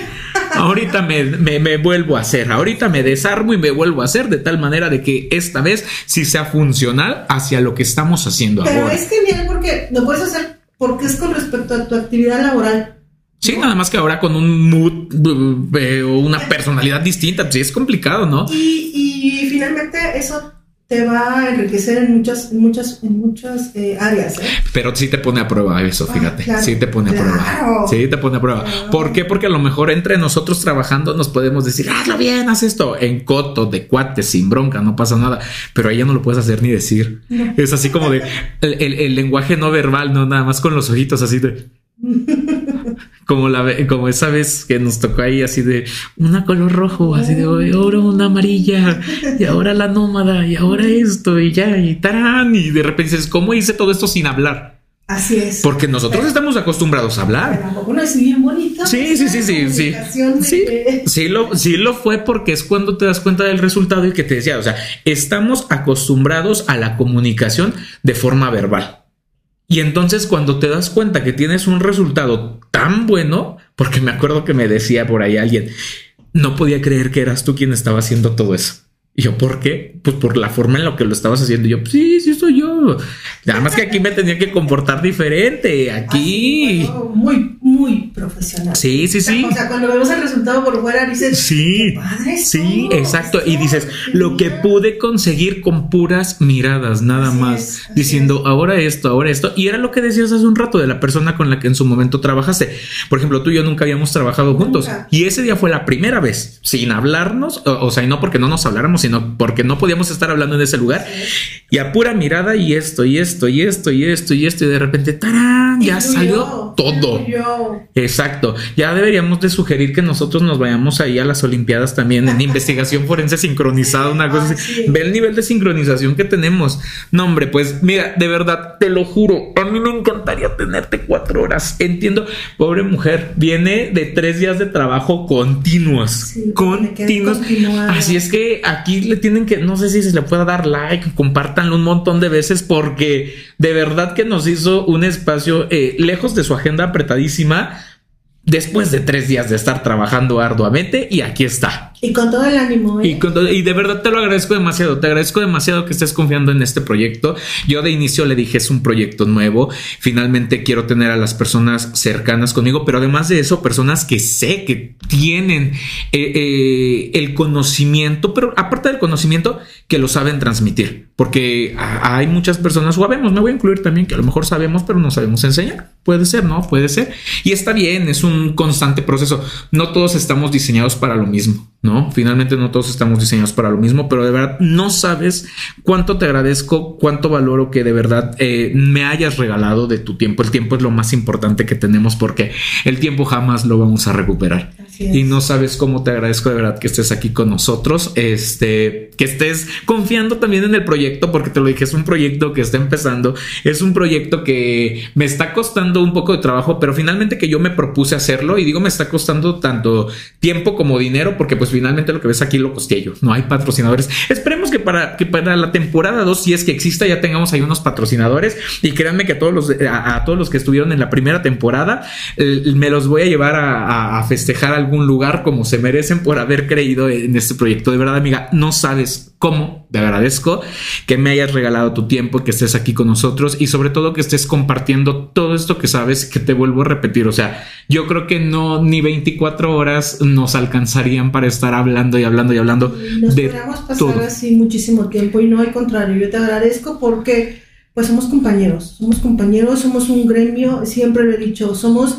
Ahorita me, me, vuelvo a hacer, ahorita me desarmo y me vuelvo a hacer de tal manera de que esta vez sí sea funcional hacia lo que estamos haciendo Pero ahora. es genial porque lo puedes hacer porque es con respecto a tu actividad laboral. Sí, nada más que ahora con un mood eh, o una personalidad distinta, pues sí es complicado, ¿no? Y, y finalmente eso te va a enriquecer en muchas, muchas, en muchas eh, áreas. ¿eh? Pero sí te pone a prueba eso, ah, fíjate. sí te pone a prueba. Sí te pone a prueba. ¿Por qué? Porque a lo mejor entre nosotros trabajando nos podemos decir, hazlo bien, haz esto en coto, de cuate, sin bronca, no pasa nada. Pero ella no lo puedes hacer ni decir. Es así como de el lenguaje no verbal, no nada más con los ojitos así de. como la como esa vez que nos tocó ahí así de una color rojo, así de ahora una amarilla y ahora la nómada y ahora esto y ya y tarán y de repente dices, ¿cómo hice todo esto sin hablar? Así es. Porque nosotros estamos acostumbrados a hablar. tampoco no es bien bonito. Sí, sí, sí, sí, sí. Sí, sí, lo, sí lo fue porque es cuando te das cuenta del resultado y que te decía, o sea, estamos acostumbrados a la comunicación de forma verbal. Y entonces cuando te das cuenta que tienes un resultado tan bueno, porque me acuerdo que me decía por ahí alguien, no podía creer que eras tú quien estaba haciendo todo eso. Y yo, ¿por qué? Pues por la forma en la que lo estabas haciendo. Yo, sí, sí soy yo. Nada más que aquí me tenía que comportar diferente. Aquí. muy profesional. Sí, sí, sí. O sea, cuando vemos el resultado por fuera, dices, sí, sí, exacto. Y dices, lo que pude conseguir con puras miradas, nada más. diciendo, ahora esto, ahora esto. Y era lo que decías hace un rato de la persona con la que en su momento trabajaste. Por ejemplo, tú y yo nunca habíamos trabajado juntos. Y ese día fue la primera vez, sin hablarnos, o, o sea, y no porque no nos habláramos sino porque no podíamos estar hablando en ese lugar. Y a pura mirada y esto, y esto, y esto, y esto, y esto, y de repente, ¡tarán! Ya salió todo. Exacto. Ya deberíamos de sugerir que nosotros nos vayamos ahí a las Olimpiadas también en investigación forense sincronizada, una cosa así. Ve el nivel de sincronización que tenemos. No, hombre, pues mira, de verdad, te lo juro, a mí me encantaría tenerte cuatro horas. Entiendo, pobre mujer, viene de tres días de trabajo continuos. continuos. Así es que aquí le tienen que, no sé si se le pueda dar like, compártanlo un montón de veces porque de verdad que nos hizo un espacio eh, lejos de su agenda apretadísima después de tres días de estar trabajando arduamente y aquí está. Y con todo el ánimo. ¿eh? Y, de verdad te lo agradezco demasiado. Te agradezco demasiado que estés confiando en este proyecto. Yo de inicio le dije es un proyecto nuevo. Finalmente quiero tener a las personas cercanas conmigo, pero además de eso, personas que sé que tienen eh, eh, el conocimiento, pero aparte del conocimiento, que lo saben transmitir. Porque hay muchas personas, o sabemos, me voy a incluir también, que a lo mejor sabemos, pero no sabemos enseñar. Puede ser, ¿no? Puede ser. Y está bien, es un constante proceso. No todos estamos diseñados para lo mismo. ¿No? Finalmente no todos estamos diseñados para lo mismo, pero de verdad no sabes cuánto te agradezco, cuánto valoro que de verdad eh, me hayas regalado de tu tiempo. El tiempo es lo más importante que tenemos porque el tiempo jamás lo vamos a recuperar. y no sabes cómo te agradezco de verdad que estés aquí con nosotros, este, que estés confiando también en el proyecto, porque te lo dije, es un proyecto que está empezando, es un proyecto que me está costando un poco de trabajo, pero finalmente que yo me propuse hacerlo y digo me está costando tanto tiempo como dinero, porque pues finalmente lo que ves aquí lo costé yo, no hay patrocinadores. Esperemos que para, que para la temporada 2, si es que exista, ya tengamos ahí unos patrocinadores y créanme que a todos los, a, todos los que estuvieron en la primera temporada, me los voy a llevar a, a festejar algún lugar como se merecen por haber creído en este proyecto. De verdad, amiga, no sabes cómo te agradezco que me hayas regalado tu tiempo, que estés aquí con nosotros y sobre todo que estés compartiendo todo esto que sabes que te vuelvo a repetir. O sea, yo creo que no ni 24 horas nos alcanzarían para estar hablando y hablando y hablando. Nos de pasar así muchísimo tiempo y no al contrario. Yo te agradezco porque pues somos compañeros, somos compañeros, somos un gremio, siempre lo he dicho, somos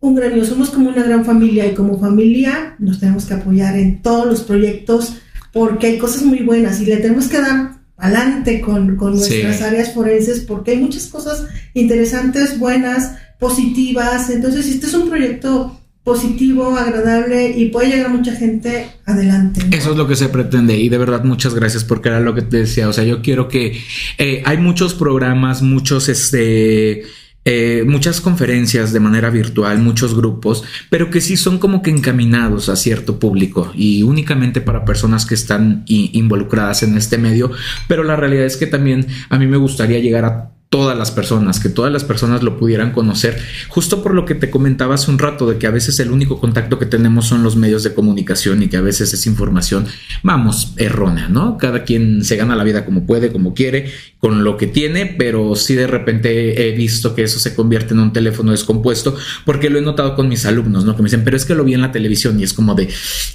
un gremio, somos como una gran familia y como familia nos tenemos que apoyar en todos los proyectos porque hay cosas muy buenas y le tenemos que dar adelante con, nuestras áreas forenses porque hay muchas cosas interesantes, buenas, positivas. Entonces, si este es un proyecto positivo, agradable y puede llegar a mucha gente adelante. Eso es lo que se pretende y de verdad muchas gracias porque era lo que te decía, o sea, yo quiero que eh, hay muchos programas, muchos este eh, muchas conferencias de manera virtual, muchos grupos, pero que sí son como que encaminados a cierto público y únicamente para personas que están involucradas en este medio, pero la realidad es que también a mí me gustaría llegar a todas las personas, que todas las personas lo pudieran conocer, justo por lo que te comentaba hace un rato, de que a veces el único contacto que tenemos son los medios de comunicación y que a veces es información, vamos, errónea, ¿no? Cada quien se gana la vida como puede, como quiere, con lo que tiene, pero sí de repente he visto que eso se convierte en un teléfono descompuesto, porque lo he notado con mis alumnos, ¿no? Que me dicen, pero es que lo vi en la televisión y es como de,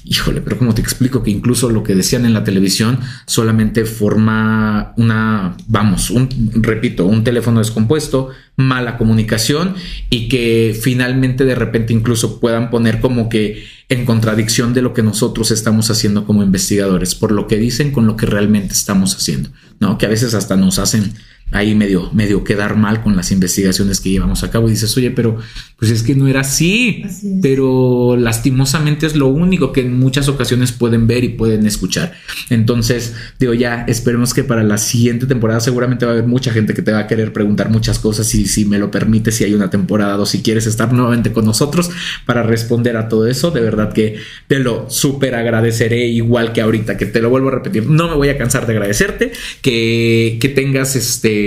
híjole, pero ¿cómo te explico que incluso lo que decían en la televisión solamente forma una, vamos, un, repito, un teléfono descompuesto, mala comunicación y que finalmente de repente incluso puedan poner como que en contradicción de lo que nosotros estamos haciendo como investigadores, por lo que dicen con lo que realmente estamos haciendo, ¿no? Que a veces hasta nos hacen ahí medio, medio quedar mal con las investigaciones que llevamos a cabo. Y dices, oye, pero pues es que no era así, pero lastimosamente es lo único que en muchas ocasiones pueden ver y pueden escuchar. Entonces, digo, ya esperemos que para la siguiente temporada seguramente va a haber mucha gente que te va a querer preguntar muchas cosas y si me lo permite, si hay una temporada o si quieres estar nuevamente con nosotros para responder a todo eso, de verdad que te lo súper agradeceré igual que ahorita, que te lo vuelvo a repetir, no me voy a cansar de agradecerte, que, que tengas este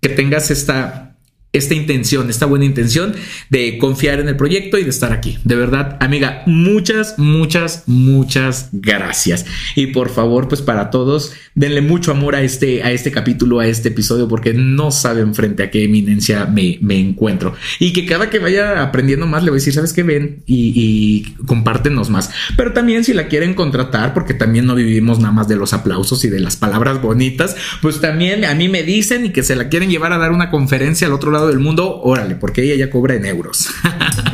que tengas esta esta intención, esta buena intención de confiar en el proyecto y de estar aquí. De verdad, amiga, muchas, muchas, muchas gracias. Y por favor, pues para todos, denle mucho amor a este, a este capítulo, a este episodio, porque no saben frente a qué eminencia me, me encuentro. Y que cada que vaya aprendiendo más, le voy a decir, ¿sabes qué ven? Y, y compártenos más. Pero también si la quieren contratar, porque también no vivimos nada más de los aplausos y de las palabras bonitas, pues también a mí me dicen y que se la quieren llevar a dar una conferencia al otro del mundo, órale, porque ella ya cobra en euros.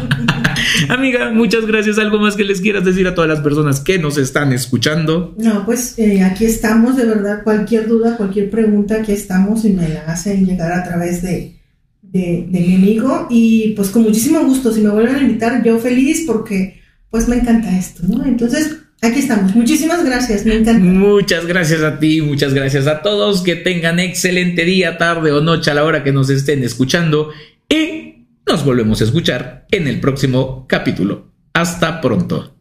Amiga, muchas gracias. ¿Algo más que les quieras decir a todas las personas que nos están escuchando? No, pues eh, aquí estamos, de verdad. Cualquier duda, cualquier pregunta, aquí estamos y me la hacen llegar a través de, de mi amigo. Y pues con muchísimo gusto, si me vuelven a invitar, yo feliz porque pues me encanta esto, ¿no? Entonces, Aquí estamos. Muchísimas gracias. Me encanta. Muchas gracias a ti, muchas gracias a todos. Que tengan excelente día, tarde o noche a la hora que nos estén escuchando. Y nos volvemos a escuchar en el próximo capítulo. Hasta pronto.